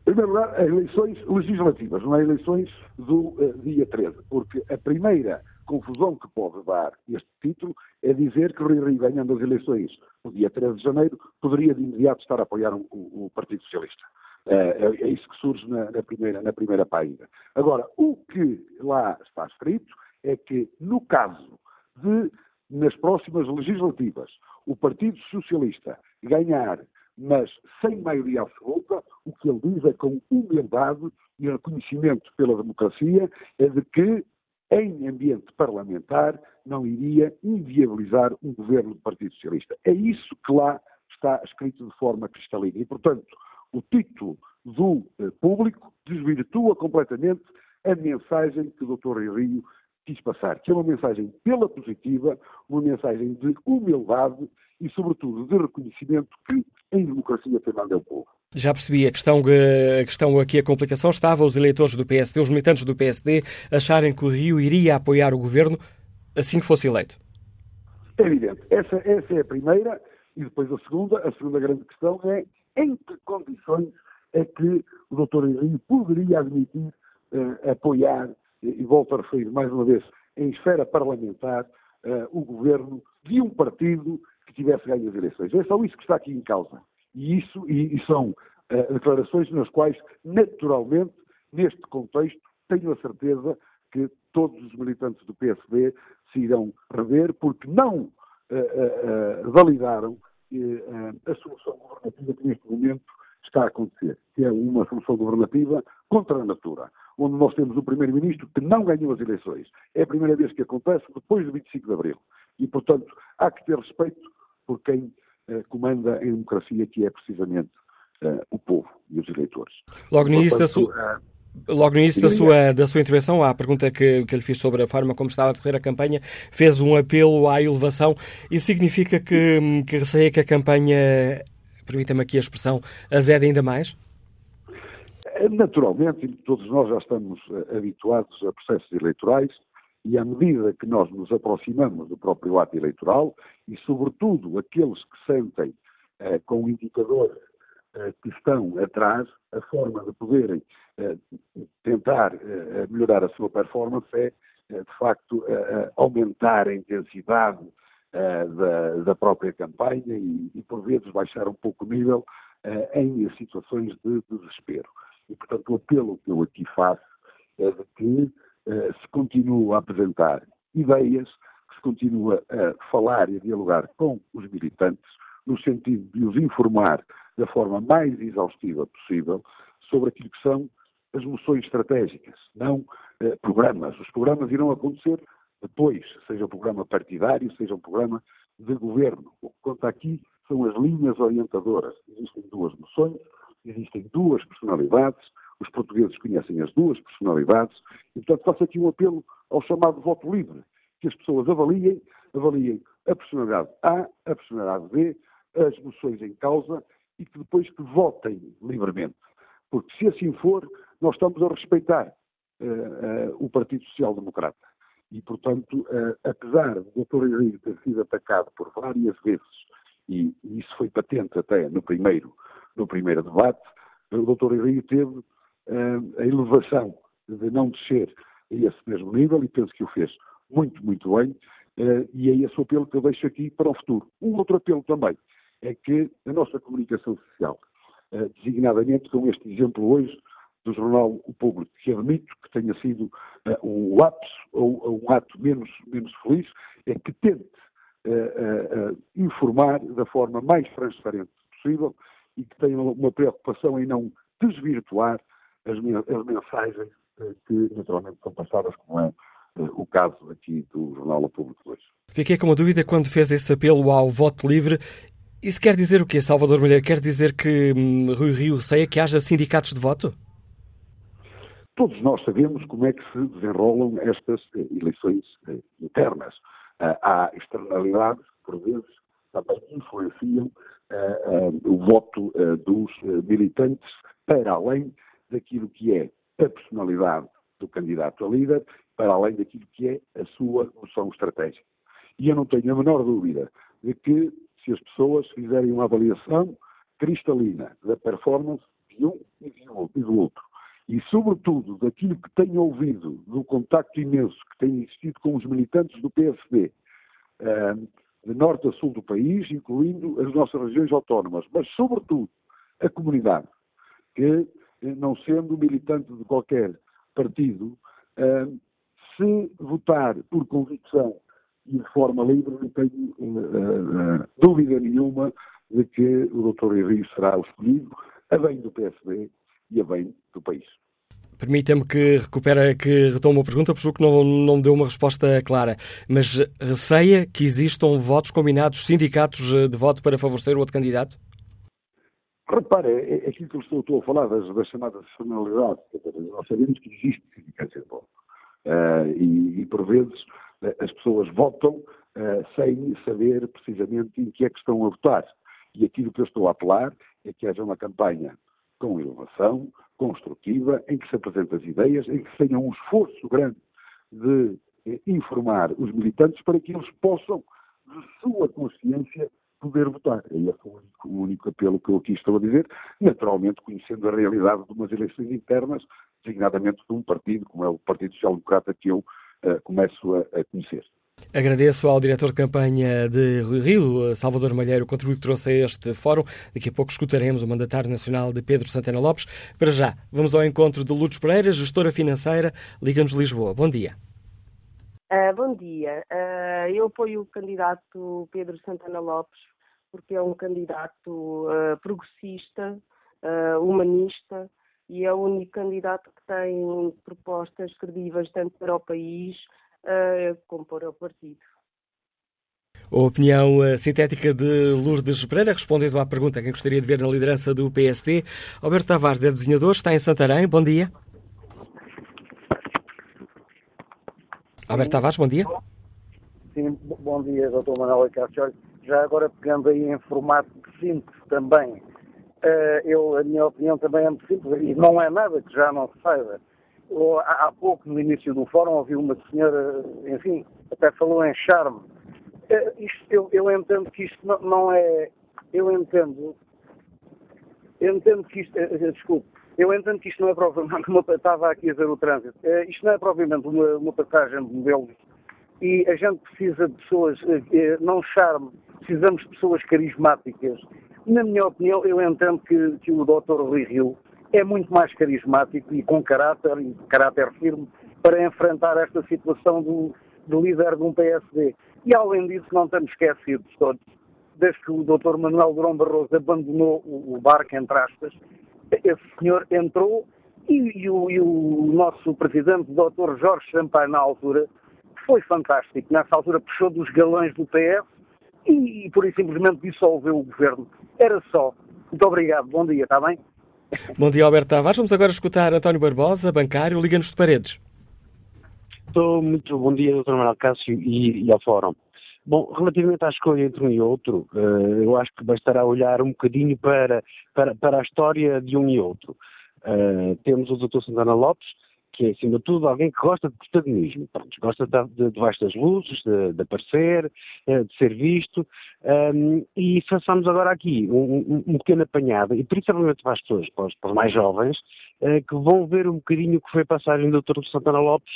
Em primeiro lugar, eleições legislativas, não é eleições do uh, dia 13, porque a primeira confusão que pode dar este título é dizer que Rui Rio, ganhando as eleições no dia 13 de janeiro, poderia de imediato estar a apoiar o, o Partido Socialista. É, é, é, isso que surge na, na, primeira, na primeira página. Agora, o que lá está escrito é que, no caso de, nas próximas legislativas, o Partido Socialista ganhar mas sem maioria absoluta, o que ele diz é com humildade e reconhecimento pela democracia, é de que, em ambiente parlamentar, não iria inviabilizar um governo do Partido Socialista. É isso que lá está escrito de forma cristalina. E, portanto, o título do eh, público desvirtua completamente a mensagem que o Dr. Rio quis passar, que é uma mensagem pela positiva, uma mensagem de humildade e, sobretudo, de reconhecimento que em democracia quem manda é o povo. Já percebi, a questão, a questão aqui, a complicação estava os eleitores do PSD, os militantes do PSD, acharem que o Rio iria apoiar o governo assim que fosse eleito. É evidente. Essa, essa é a primeira. E depois a segunda, a segunda grande questão é em que condições é que o Dr. Rio poderia admitir uh, apoiar, e volto a referir mais uma vez, em esfera parlamentar, uh, o governo de um partido que tivesse ganho as eleições. É só isso que está aqui em causa. E isso e, e são uh, declarações nas quais, naturalmente, neste contexto, tenho a certeza que todos os militantes do PSD se irão rever, porque não uh, uh, validaram a solução governativa que neste momento está a acontecer, que é uma solução governativa contra a natura, onde nós temos um Primeiro-Ministro que não ganhou as eleições. É a primeira vez que acontece depois do 25 de Abril. E, portanto, há que ter respeito por quem uh, comanda em democracia, que é precisamente uh, o povo e os eleitores. Logo no início da sua. Logo no início da sua, da sua intervenção, à pergunta que, que lhe fiz sobre a forma como estava a decorrer a campanha, fez um apelo à elevação. Isso significa que, que receia que a campanha, permita-me aqui a expressão, azede ainda mais? Naturalmente, todos nós já estamos habituados a processos eleitorais e à medida que nós nos aproximamos do próprio ato eleitoral, e sobretudo aqueles que sentem eh, com indicadores eh, que estão atrás, a forma de poderem eh, tentar eh, melhorar a sua performance é, eh, de facto, eh, aumentar a intensidade da, da, própria campanha e, e, por vezes, baixar um pouco o nível em situações de, de desespero. E, portanto, o apelo que eu aqui faço é de que se continua a apresentar ideias, que se continua a falar e a dialogar com os militantes, no sentido de os informar da forma mais exaustiva possível sobre aquilo que são as moções estratégicas, não eh, programas. Os programas irão acontecer depois, seja um programa partidário, seja um programa de governo. O que conta aqui são as linhas orientadoras. Existem duas moções, existem duas personalidades, os portugueses conhecem as duas personalidades e, portanto, faço aqui um apelo ao chamado voto livre, que as pessoas avaliem, avaliem a personalidade A, a personalidade B, as moções em causa e que depois que votem livremente. Porque se assim for, nós estamos a respeitar uh, uh, o Partido Social Democrata. E, portanto, uh, apesar do Dr. Henrique ter sido atacado por várias vezes, e, e, isso foi patente até no primeiro, no primeiro debate, o Dr. Henrique teve a elevação de não descer a esse mesmo nível, e penso que o fez muito, muito bem, eh, e é esse o apelo que eu deixo aqui para o futuro. Um outro apelo também é que a nossa comunicação social, eh, designadamente com este exemplo hoje do jornal O Público, que admito que tenha sido eh, um lapso ou um ato menos, menos feliz, é que tente informar da forma mais transparente possível e que tenha uma preocupação em não desvirtuar as, as mensagens eh, que naturalmente são passadas, como é eh, o caso aqui do Jornal O Público hoje. Fiquei com uma dúvida quando fez esse apelo ao voto livre. Isso quer dizer o quê, Salvador Malheiro? Quer dizer que hum, Rui Rio receia que haja sindicatos de voto? Todos nós sabemos como é que se desenrolam estas eh, eleições internas. Há externalidades, por vezes, também influenciam o voto dos militantes para além daquilo que é a personalidade do candidato a líder, para além daquilo que é a sua noção estratégica. E eu não tenho a menor dúvida de que se as pessoas fizerem uma avaliação cristalina da performance de um e do outro, e sobretudo daquilo que tenho ouvido, do contacto imenso que tem existido com os militantes do PSD, eh, de norte a sul do país, incluindo as nossas regiões autónomas, mas sobretudo a comunidade, que, não sendo militante de qualquer partido, eh, se votar por convicção e de forma livre, não tenho uh, dúvida nenhuma de que o Dr. Henrique será o escolhido, a bem do PSD e a bem do país. Permita-me que recupere, que retome a pergunta, porque não, não me deu uma resposta clara. Mas receia que existam votos combinados, sindicatos de voto para favorecer o outro candidato? Repare, é, é aquilo que eu estou, estou a falar das, das chamadas formalidades. Nós sabemos que existe sindicatos de voto. Uh, e, e, por vezes, eh, as pessoas votam uh, sem saber precisamente em que é que estão a votar. E aquilo que eu estou a apelar é que haja uma campanha com inovação, construtiva, em que se apresentem as ideias, em que se tenha um esforço grande de eh, informar os militantes para que eles possam, de sua consciência, poder votar. É esse o único, o único apelo que eu aqui estou a dizer, naturalmente conhecendo a realidade de umas eleições internas, designadamente de um partido, como é o Partido Social Democrata, que eu uh, começo a, a conhecer. Agradeço ao diretor de campanha de Rio, Salvador Malheiro, o contributo que trouxe a este fórum. Daqui a pouco escutaremos o mandatário nacional de Pedro Santana Lopes. Para já, vamos ao encontro de Lourdes Pereira, gestora financeira, Liga-nos Lisboa. Bom dia. Uh, bom dia. Uh, eu apoio o candidato Pedro Santana Lopes porque é um candidato uh, progressista, humanista e é o único candidato que tem propostas credíveis tanto para o país como para o partido. A opinião sintética de Lourdes Pereira, respondendo à pergunta quem gostaria de ver na liderança do PSD. Alberto Tavares, é desenhador, está em Santarém. Bom dia. Alberto Tavares, bom dia. Sim, bom dia, Dr. Manuel Cássio. Já agora pegando aí em formato de síntese também, uh, eu, a minha opinião também é muito simples e não é nada que já não se saiba há pouco, no início do fórum, ouvi uma senhora, enfim, até falou em charme. É, isto, eu, eu, entendo que isto não, não, é. Eu entendo. Eu entendo que isto. É, desculpe. Eu entendo que isto não é propriamente (laughs) uma. Estava aqui a ver o trânsito. Isto não é propriamente uma, uma passagem de modelos. E a gente precisa de pessoas. Não charme. Precisamos de pessoas carismáticas. Na minha opinião, eu entendo que, que o Dr. Rui Rio é muito mais carismático e com caráter, e caráter firme, para enfrentar esta situação do, do líder de um PSD. E além disso, não estamos esquecidos todos, desde que o Dr. Manuel Durão Barroso abandonou o, o barco, entre aspas, esse senhor entrou e, e, o, e o, nosso presidente, o Dr. Jorge Sampaio, na altura, foi fantástico. Nessa altura puxou dos galões do PS e, e por isso simplesmente dissolveu o governo. Era só. Muito obrigado. Bom dia, está bem? Bom dia, Alberto Tavares. Vamos agora escutar António Barbosa, bancário, Liga-nos de Paredes. Estou muito bom dia, Dr. Manuel Cássio e, e, ao Fórum. Bom, relativamente à escolha entre um e outro, uh, eu acho que bastará olhar um bocadinho para, para, para a história de um e outro. Uh, temos o Dr. Santana Lopes, que é, acima de tudo, alguém que gosta de protagonismo. Pronto, gosta de, de, debaixo das luzes, de, de aparecer, eh, de ser visto. Um, e façamos agora aqui um, um, pequeno apanhado, e principalmente para as pessoas, para os, para os mais jovens, uh, que vão ver um bocadinho o que foi a passagem do Dr. Santana Lopes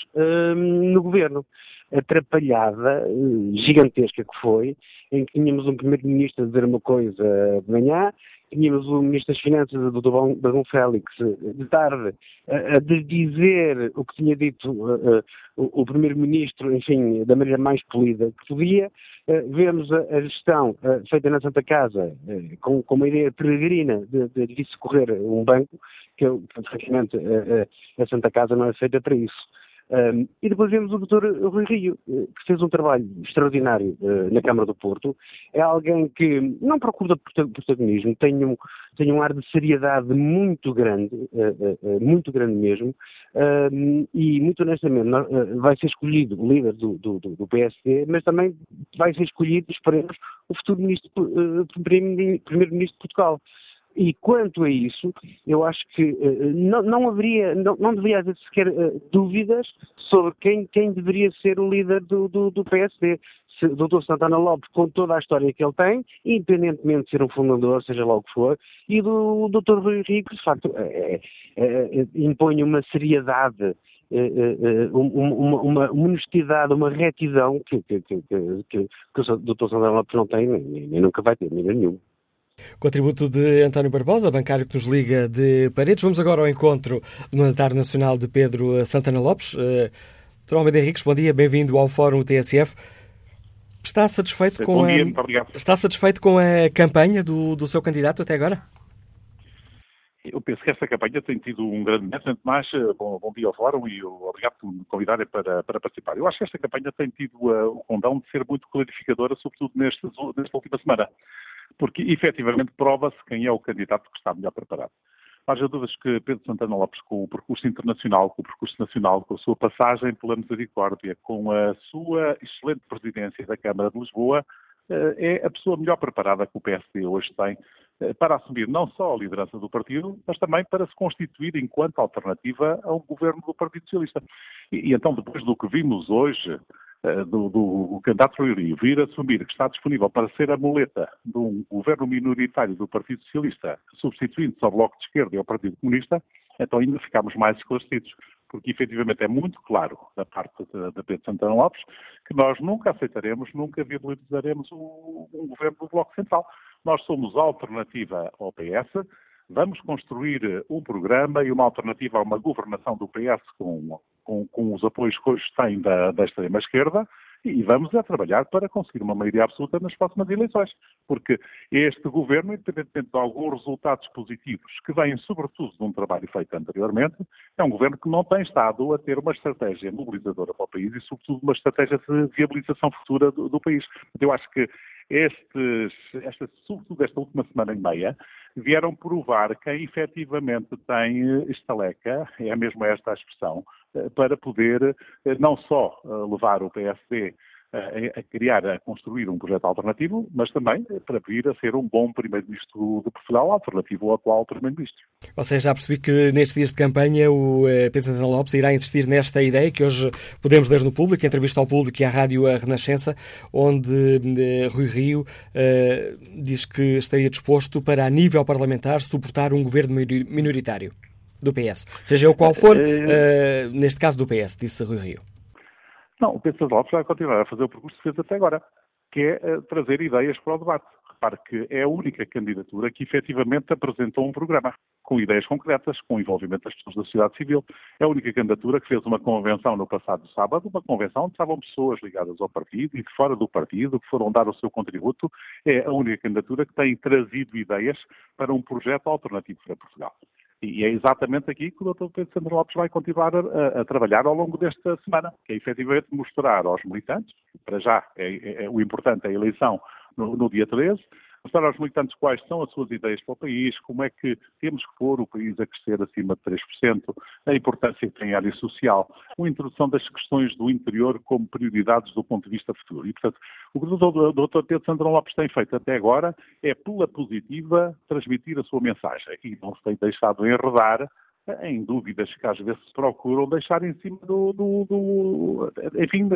no governo atrapalhada eh, gigantesca que foi, em que tínhamos um primeiro-ministro a dizer uma coisa de manhã, tínhamos o Ministro das Finanças, o Dr. Bagão Félix, de tarde, a, dizer o que tinha dito uh, o, Primeiro-Ministro, enfim, da maneira mais polida que podia. Vemos a, gestão feita na Santa Casa com, uma ideia peregrina de, de, um banco, que, francamente, a Santa Casa não é feita para isso. Um, e depois vemos o Dr. Rui Rio, eh, que fez um trabalho extraordinário uh, na Câmara do Porto. É alguém que não procura protagonismo, tem um, tem um ar de seriedade muito grande, uh, uh, muito grande mesmo, e muito honestamente vai ser escolhido o líder do, do, do, PSD, mas também vai ser escolhido, esperemos, o futuro primeiro-ministro de Portugal. E quanto a isso, eu acho que uh, não, não, haveria, não, não deveria haver sequer uh, dúvidas sobre quem, quem deveria ser o líder do, do, do PSD. Se, Dr. Santana Lopes, com toda a história que ele tem, independentemente de ser um fundador, seja lá o que for, e do Dr. Rui Rico, de facto, é, é, impõe uma seriedade uma, uma, uma, honestidade, uma retidão que, que, que, que, que o Dr. Santana Lopes não tem, nem, nem nunca vai ter, nem nenhum. Contributo de António Barbosa, bancário que nos liga de Paredes. Vamos agora ao encontro do mandatário nacional de Pedro Santana Lopes. Uh, Dr. Almeida Henriques, bom dia, bem-vindo ao Fórum TSF. Está satisfeito com dia, a, está satisfeito com a campanha do, do seu candidato até agora? Eu penso que esta campanha tem tido um grande mérito. Antes de mais, eh, bom, bom, dia ao Fórum e obrigado por me convidarem para, para participar. Eu acho que esta campanha tem tido uh, o condão de ser muito clarificadora, sobretudo neste, nesta última semana porque efetivamente prova-se quem é o candidato que está melhor preparado. Haja dúvidas que Pedro Santana Lopes, com o percurso internacional, com o percurso nacional, com a sua passagem pela Misericórdia, com a sua excelente presidência da Câmara de Lisboa, eh, é a pessoa melhor preparada que o PSD hoje tem eh, para assumir não só a liderança do partido, mas também para se constituir enquanto alternativa ao governo do Partido Socialista. E, e então, depois do que vimos hoje, do, do candidato Rui Rio vir assumir que está disponível para ser a muleta de um governo minoritário do Partido Socialista, substituindo-se ao Bloco de Esquerda e ao Partido Comunista, então ainda ficamos mais esclarecidos, porque efetivamente é muito claro da parte de, Pedro Santana Lopes que nós nunca aceitaremos, nunca viabilizaremos um, um governo do Bloco Central. Nós somos alternativa ao PS, vamos construir um programa e uma alternativa a uma governação do PS com com, com os apoios que hoje tem da, da extrema-esquerda e vamos a trabalhar para conseguir uma maioria absoluta nas próximas eleições. Porque este governo, independentemente de alguns resultados positivos, que vêm sobretudo de um trabalho feito anteriormente, é um governo que não tem estado a ter uma estratégia mobilizadora para o país e, sobretudo, uma estratégia de viabilização futura do, do país. Eu acho que estes, esta, sobretudo esta última semana e meia, vieram provar quem efetivamente tem eh, estaleca, é mesmo esta a expressão, eh, para poder eh, não só levar o PSD a, a, criar, a construir um projeto alternativo, mas também para vir a ser um bom Primeiro-Ministro de Portugal, alternativo ao atual Primeiro-Ministro. Seja, já percebi que nestes dias de campanha o eh, Pedro Santana Lopes irá insistir nesta ideia que hoje podemos ler no público, entrevista ao público e à Rádio A Renascença, onde eh, Rui Rio eh, diz que estaria disposto para, a nível parlamentar, suportar um governo minoritário do PS. Seja o qual for, eh, neste caso do PS, disse Rui Rio. Não, o Lopes vai continuar a fazer o percurso que fez até agora, que é uh, trazer ideias para o debate. Repare que é a única candidatura que efetivamente apresentou um programa, com ideias concretas, com envolvimento das pessoas da sociedade civil. É a única candidatura que fez uma convenção no passado sábado, uma convenção onde estavam pessoas ligadas ao partido e de fora do partido, que foram dar o seu contributo. É a única candidatura que tem trazido ideias para um projeto alternativo para Portugal. E é exatamente aqui que o Dr. Pedro Sandro Lopes vai continuar a, a, trabalhar ao longo desta semana, que é efetivamente mostrar aos militantes, para já é, é, é o importante é a eleição no, no dia 13, mostrar aos militantes quais são as suas ideias para o país, como é que temos que pôr o país a crescer acima de 3%, a importância que tem a área social, a introdução das questões do interior como prioridades do ponto de vista futuro. E, portanto, o que o Dr. Pedro Sandrão Lopes tem feito até agora é, pela positiva, transmitir a sua mensagem e não se tem deixado enredar em dúvidas que às vezes se procuram deixar em cima do, do, do enfim,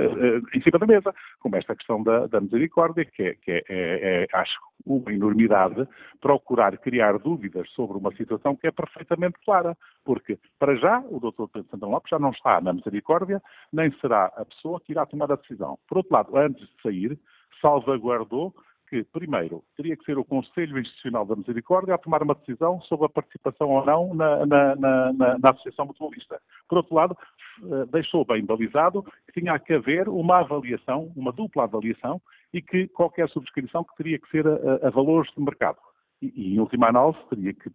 em cima da mesa, como esta questão da, da misericórdia, que, é, que é, é, é, acho uma enormidade procurar criar dúvidas sobre uma situação que é perfeitamente clara, porque para já o Dr. Pedro Santana Lopes já não está na misericórdia, nem será a pessoa que irá tomar a decisão. Por outro lado, antes de sair, salvaguardou que, primeiro, teria que ser o Conselho Institucional da Misericórdia a tomar uma decisão sobre a participação ou não na, na, na, na Associação Mutualista. Por outro lado, eh, deixou bem balizado que tinha que haver uma avaliação, uma dupla avaliação, e que qualquer subscrição que teria que ser a, a valores de mercado. E, e, em última análise, teria que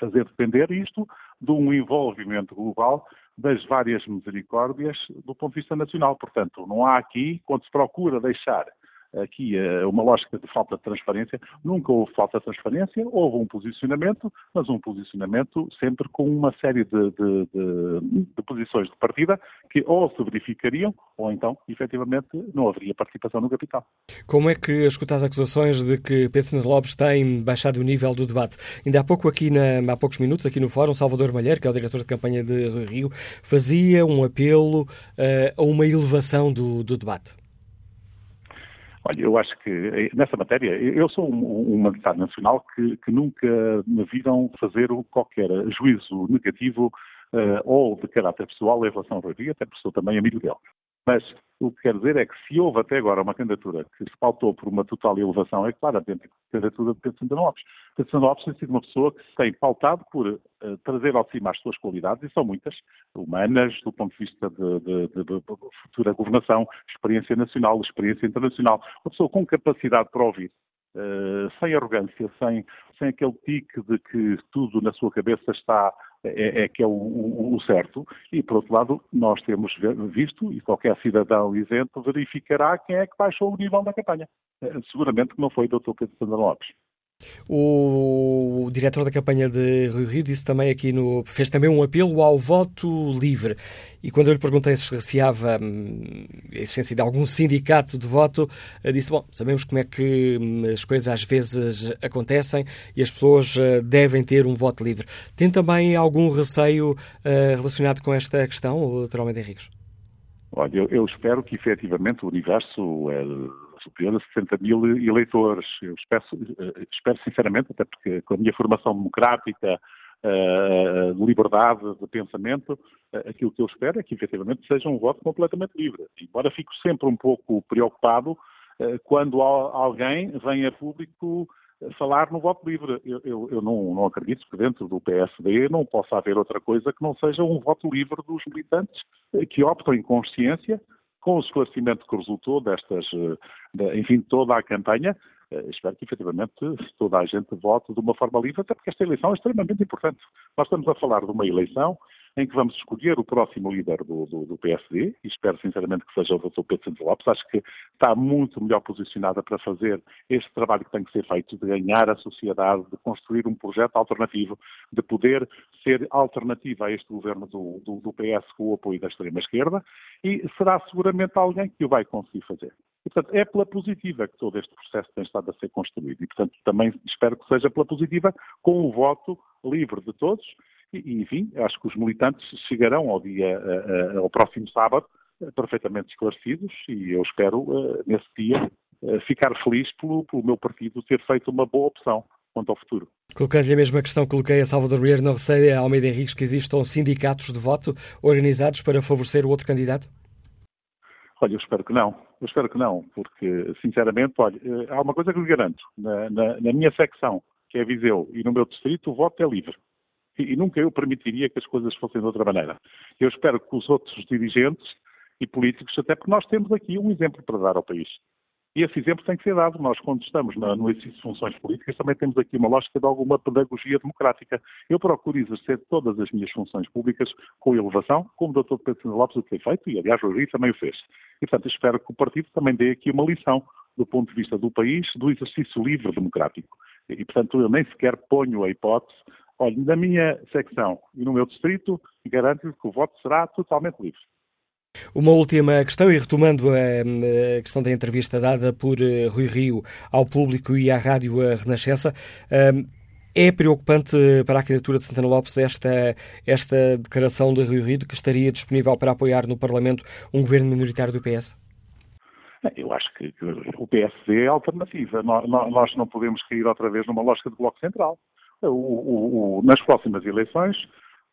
fazer depender isto de um envolvimento global das várias misericórdias do ponto de vista nacional. Portanto, não há aqui, quando se procura deixar aqui eh, uma lógica de falta de transparência. Nunca houve falta de transparência, houve um posicionamento, mas um posicionamento sempre com uma série de, de, de, de posições de partida que ou se verificariam ou então, efetivamente, não haveria participação no capital. Como é que escuta as acusações de que Pedro Lopes tem baixado o nível do debate? Ainda há pouco aqui, na, há poucos minutos, aqui no fórum, Salvador Malheiro, que é o diretor de campanha de Rio, fazia um apelo uh, a uma elevação do, do debate. Olha, eu acho que eh, nessa matéria, eu sou um, um nacional que, que, nunca me viram fazer qualquer juízo negativo uh, ou de caráter pessoal em relação ao Rui até porque sou também amigo dele. Mas o que quero dizer é que se houve até agora uma candidatura que se pautou por uma total elevação, é claramente a candidatura de Pedro Santana Lopes. Pedro Santana Lopes tem sido uma pessoa que se tem pautado por uh, trazer ao cima as suas qualidades, e são muitas, humanas, do ponto de vista de, de, de, de, futura governação, experiência nacional, experiência internacional. Uma pessoa com capacidade para ouvir, uh, sem arrogância, sem, sem aquele tique de que tudo na sua cabeça está é, é, que é o, o, o, certo, e por outro lado, nós temos visto, e qualquer cidadão isento verificará quem é que baixou o nível da campanha. Eh, seguramente que não foi o Dr. Pedro Sandra Lopes. O diretor da campanha de Rio Rio disse também aqui no. fez também um apelo ao voto livre. E quando eu lhe perguntei se receava hum, a essência de algum sindicato de voto, eh, disse: Bom, sabemos como é que hum, as coisas às vezes acontecem e as pessoas eh, devem ter um voto livre. Tem também algum receio uh, relacionado com esta questão, Dr. Almeida Henriques? Olha, eu, espero que efetivamente o universo superior a 60 mil eleitores. Eu espero, eh, espero sinceramente, até porque com a minha formação democrática, uh, de liberdade de pensamento, uh, aquilo que eu espero é que efetivamente seja um voto completamente livre. Embora fico sempre um pouco preocupado quando alguém vem a público falar no voto livre. Eu, eu, eu não, não, acredito que dentro do PSD não possa haver outra coisa que não seja um voto livre dos militantes que optam em consciência, com o esclarecimento que resultou destas, eh, enfim, toda a campanha, eh, espero que efetivamente toda a gente vote de uma forma livre, até porque esta eleição é extremamente importante. Nós estamos a falar de uma eleição em que vamos escolher o próximo líder do, do, do PSD, e espero sinceramente que seja o Dr. Pedro Santos Lopes. Acho que está muito melhor posicionada para fazer este trabalho que tem que ser feito, de ganhar a sociedade, de construir um projeto alternativo, de poder ser alternativa a este governo do, do, do PS com o apoio da extrema-esquerda, e será seguramente alguém que o vai conseguir fazer. E, portanto, é pela positiva que todo este processo tem estado a ser construído. E, portanto, também espero que seja pela positiva, com o voto livre de todos e, enfim, acho que os militantes chegarão ao dia, ao próximo sábado, perfeitamente esclarecidos e eu espero, nesse dia, ficar feliz pelo, pelo meu partido ter feito uma boa opção quanto ao futuro. Colocando-lhe a mesma questão que coloquei a Salvador Vieira, não receia a Almeida Henriques que existam sindicatos de voto organizados para favorecer o outro candidato? Olha, eu espero que não. Eu espero que não, porque, sinceramente, olha, há uma coisa que lhe garanto. Na, na, na minha secção, que é Viseu, e no meu distrito, o voto é livre e nunca eu permitiria que as coisas fossem de outra maneira. Eu espero que os outros dirigentes e políticos, até porque nós temos aqui um exemplo para dar ao país. E esse exemplo tem que ser dado. Nós, quando estamos no exercício de funções políticas, também temos aqui uma lógica de alguma pedagogia democrática. Eu procuro exercer todas as minhas funções públicas com elevação, como o Dr. Pedro Lopes o tem feito, e aliás o Rui também o fez. E, portanto, espero que o partido também dê aqui uma lição do ponto de vista do país, do exercício livre democrático. E, portanto, eu nem sequer ponho a hipótese Olha, na minha secção e no meu distrito, garanto-lhe que o voto será totalmente livre. Uma última questão, e retomando a, questão da entrevista dada por eh, Rui Rio ao público e à Rádio Renascença, ehm, é preocupante para a candidatura de Santana Lopes esta, esta declaração de Rui Rio de que estaria disponível para apoiar no Parlamento um governo minoritário do PS? Eu acho que, o PSD é a alternativa. Nós, nós não podemos cair outra vez numa lógica de bloco central o, o, o, nas próximas eleições,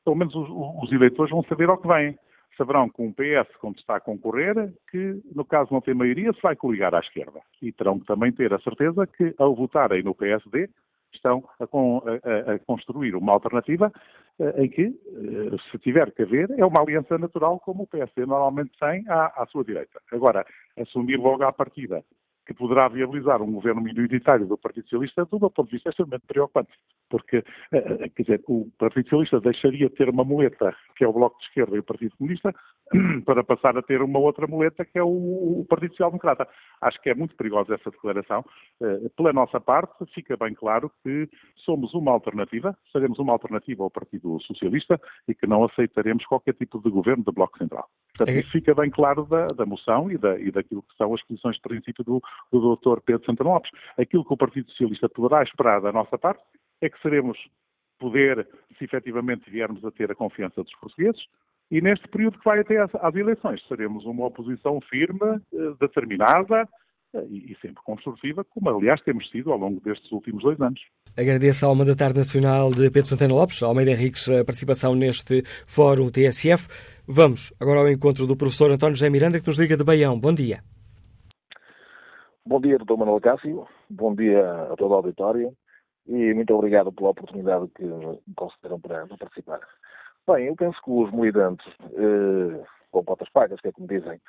pelo menos os, os, eleitores vão saber ao que vêm. Saberão que um PS, quando está a concorrer, que no caso não tem maioria, se vai coligar à esquerda. E terão que também ter a certeza que, ao votarem no PSD, estão a, a, a construir uma alternativa eh, em que, eh, se tiver que haver, é uma aliança natural como o PSD normalmente tem à, à sua direita. Agora, assumir logo à partida que poderá viabilizar um governo minoritário do Partido Socialista, do meu ponto de vista, é extremamente preocupante. Porque, eh, eh, quer dizer, o Partido Socialista deixaria de ter uma muleta, que é o Bloco de Esquerda e o Partido Comunista, (clears throat) para passar a ter uma outra muleta, que é o Partido Social Democrata. Acho que é muito perigosa essa declaração. Eh, pela nossa parte, fica bem claro que somos uma alternativa, seremos uma alternativa ao Partido Socialista e que não aceitaremos qualquer tipo de governo do Bloco Central. Portanto, é isso fica bem claro da, da moção e, da, e daquilo que são as posições de princípio do, do Dr. Pedro Santana Lopes. Aquilo que o Partido Socialista poderá esperar da nossa parte é que seremos poder, se efetivamente viermos a ter a confiança dos portugueses, e neste período que vai até às, às eleições, seremos uma oposição firme, eh, determinada, eh, e, sempre construtiva, como aliás temos sido ao longo destes últimos dois anos. Agradeço ao Mandatário Nacional de Pedro Santana Lopes, Almeida Henriques, a participação neste Fórum TSF. Vamos agora ao encontro do professor António José Miranda, que nos liga de Baião. Bom dia. Bom dia, doutor Manuel Cássio. Bom dia a toda a auditória e muito obrigado pela oportunidade que me concederam para, para participar. Bem, eu penso que os militantes eh, com potas pagas, que é como dizem,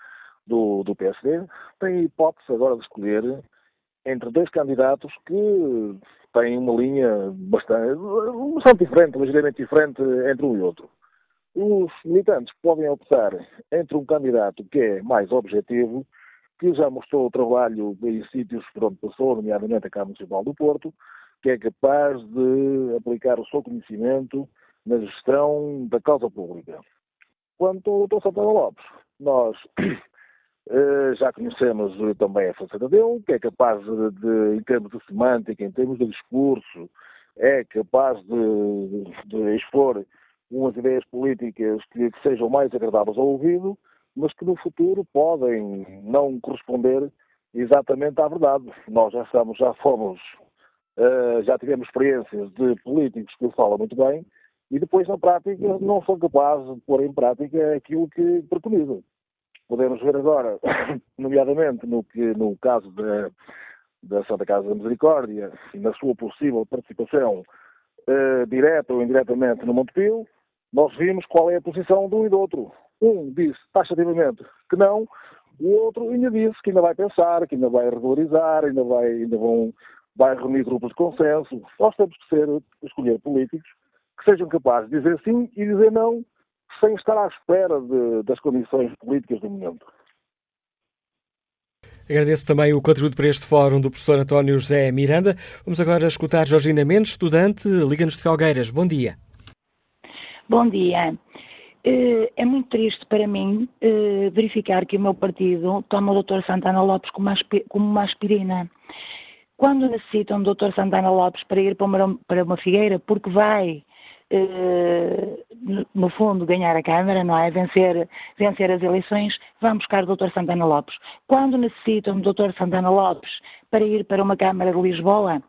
do, do PSD, têm a hipótese agora de escolher entre dois candidatos que têm uma linha bastante, bastante diferente, ligeiramente diferente entre um e outro. Os militantes podem optar entre um candidato que é mais objetivo, que já mostrou o trabalho em sítios por onde passou, nomeadamente a Câmara Municipal do Porto, que é capaz de aplicar o seu conhecimento na gestão da causa pública. Quanto ao Dr. Santana Lopes, nós (clears throat) eh, já conhecemos também a faceta dele, que é capaz de, de, em termos de semântica, em termos de discurso, é capaz de, de expor umas ideias políticas que, que, sejam mais agradáveis ao ouvido, mas que no futuro podem não corresponder exatamente à verdade. Nós já estamos, já fomos, uh, já tivemos experiências de políticos que falam muito bem e depois na prática não são capazes de pôr em prática aquilo que preconizam. Podemos ver agora, (coughs) nomeadamente no, que, no caso da, da Santa Casa da Misericórdia e na sua possível participação uh, direta ou indiretamente no Montepio, nós vimos qual é a posição de um e do outro. Um disse taxativamente que não, o outro ainda disse que ainda vai pensar, que ainda vai regularizar, ainda vai, ainda vão, vai reunir grupos de consenso. Nós temos que ser, escolher políticos que sejam capazes de dizer sim e dizer não, sem estar à espera de, das condições políticas do momento. Agradeço também o contributo para este fórum do professor António José Miranda. Vamos agora escutar Georgina Mendes, estudante, Liga-nos de Felgueiras. Bom dia. Bom dia. Eh, é muito triste para mim eh, verificar que o meu partido toma o Dr. Santana Lopes como uma aspirina. Quando necessitam do Dr. Santana Lopes para ir para uma, figueira, porque vai, eh, no fundo, ganhar a Câmara, não é? Vencer, vencer as eleições, vão buscar o Dr. Santana Lopes. Quando necessitam do Dr. Santana Lopes para ir para uma Câmara de Lisboa,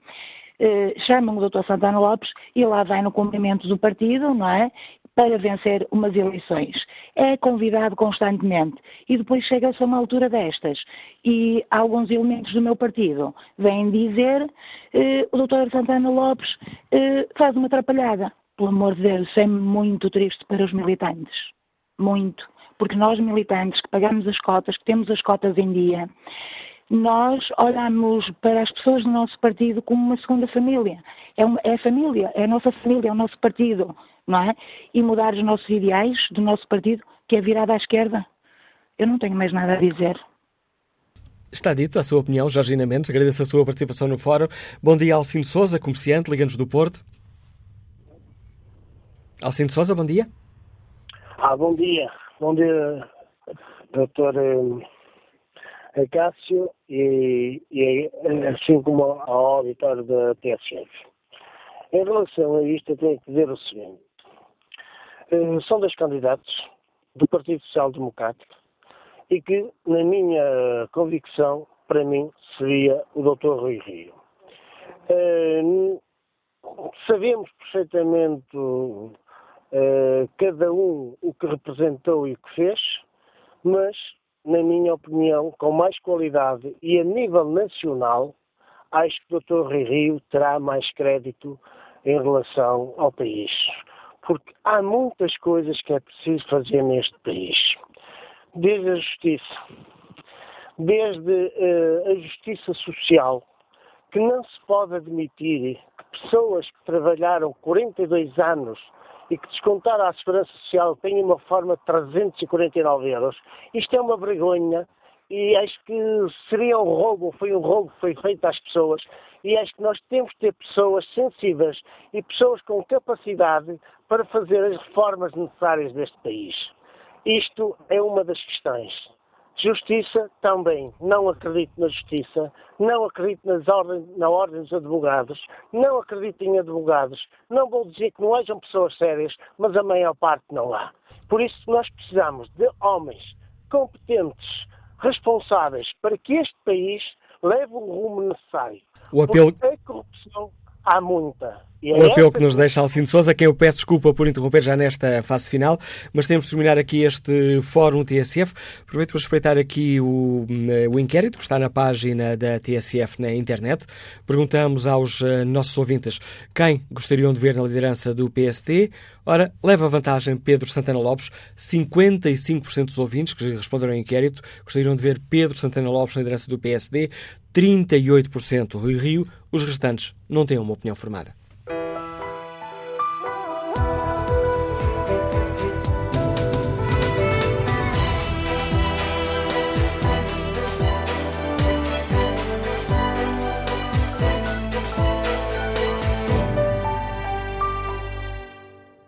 chamam o Dr. Santana Lopes e lá vai no cumprimento do partido, não é? Para vencer umas eleições. É convidado constantemente e depois chega-se a uma altura destas e alguns elementos do meu partido vêm dizer eh, o Dr. Santana Lopes eh, faz uma atrapalhada. Pelo amor de Deus, é muito triste para os militantes. Muito. Porque nós militantes que pagamos as cotas, que temos as cotas em dia, nós olhamos para as pessoas do nosso partido como uma segunda família. É, uma, é, a família, é a nossa família, é o nosso partido, não é? E mudar os nossos ideais do nosso partido, que é virado à esquerda. Eu não tenho mais nada a dizer. Está dito a sua opinião, Jorgina Mendes. Agradeço a sua participação no fórum. Bom dia, Alcino Souza, comerciante, Liga-nos do Porto. Alcino Souza, bom dia. Ah, bom dia. Bom dia, doutor eh, a Cássio e, e assim como ao auditório da TSF. Em relação a isto, eu tenho que dizer o seguinte. Eh, são dois candidatos do Partido Social Democrático e que, na minha convicção, para mim, seria o Dr. Rui Rio. Eh, sabemos perfeitamente uh, cada um o que representou e o que fez, mas na minha opinião, com mais qualidade e a nível nacional, acho que o Dr. Rui Rio terá mais crédito em relação ao país. Porque há muitas coisas que é preciso fazer neste país. Desde a justiça, desde uh, a justiça social, que não se pode admitir que pessoas que trabalharam 42 anos e que descontaram à Segurança Social tenham uma forma de 349 euros. Isto é uma vergonha e acho que seria um roubo, foi um roubo que foi feito às pessoas e acho que nós temos que ter pessoas sensíveis e pessoas com capacidade para fazer as reformas necessárias deste país. Isto é uma das questões. Justiça também. Não acredito na justiça, não acredito nas ordens, na ordem dos advogados, não acredito em advogados. Não vou dizer que não hajam pessoas sérias, mas a maior parte não há. Por isso nós precisamos de homens competentes, responsáveis, para que este país leve o rumo necessário. O apelo... Porque a corrupção há muita. É o apelo que nos deixa Alcino Souza, quem eu peço desculpa por interromper já nesta fase final, mas temos de terminar aqui este Fórum TSF. Aproveito para respeitar aqui o, o inquérito que está na página da TSF na internet. Perguntamos aos uh, nossos ouvintes quem gostariam de ver na liderança do PST. Ora, leva vantagem Pedro Santana Lopes. 55% dos ouvintes que responderam ao inquérito gostariam de ver Pedro Santana Lopes na liderança do PSD. 38% Rui Rio. Os restantes não têm uma opinião formada.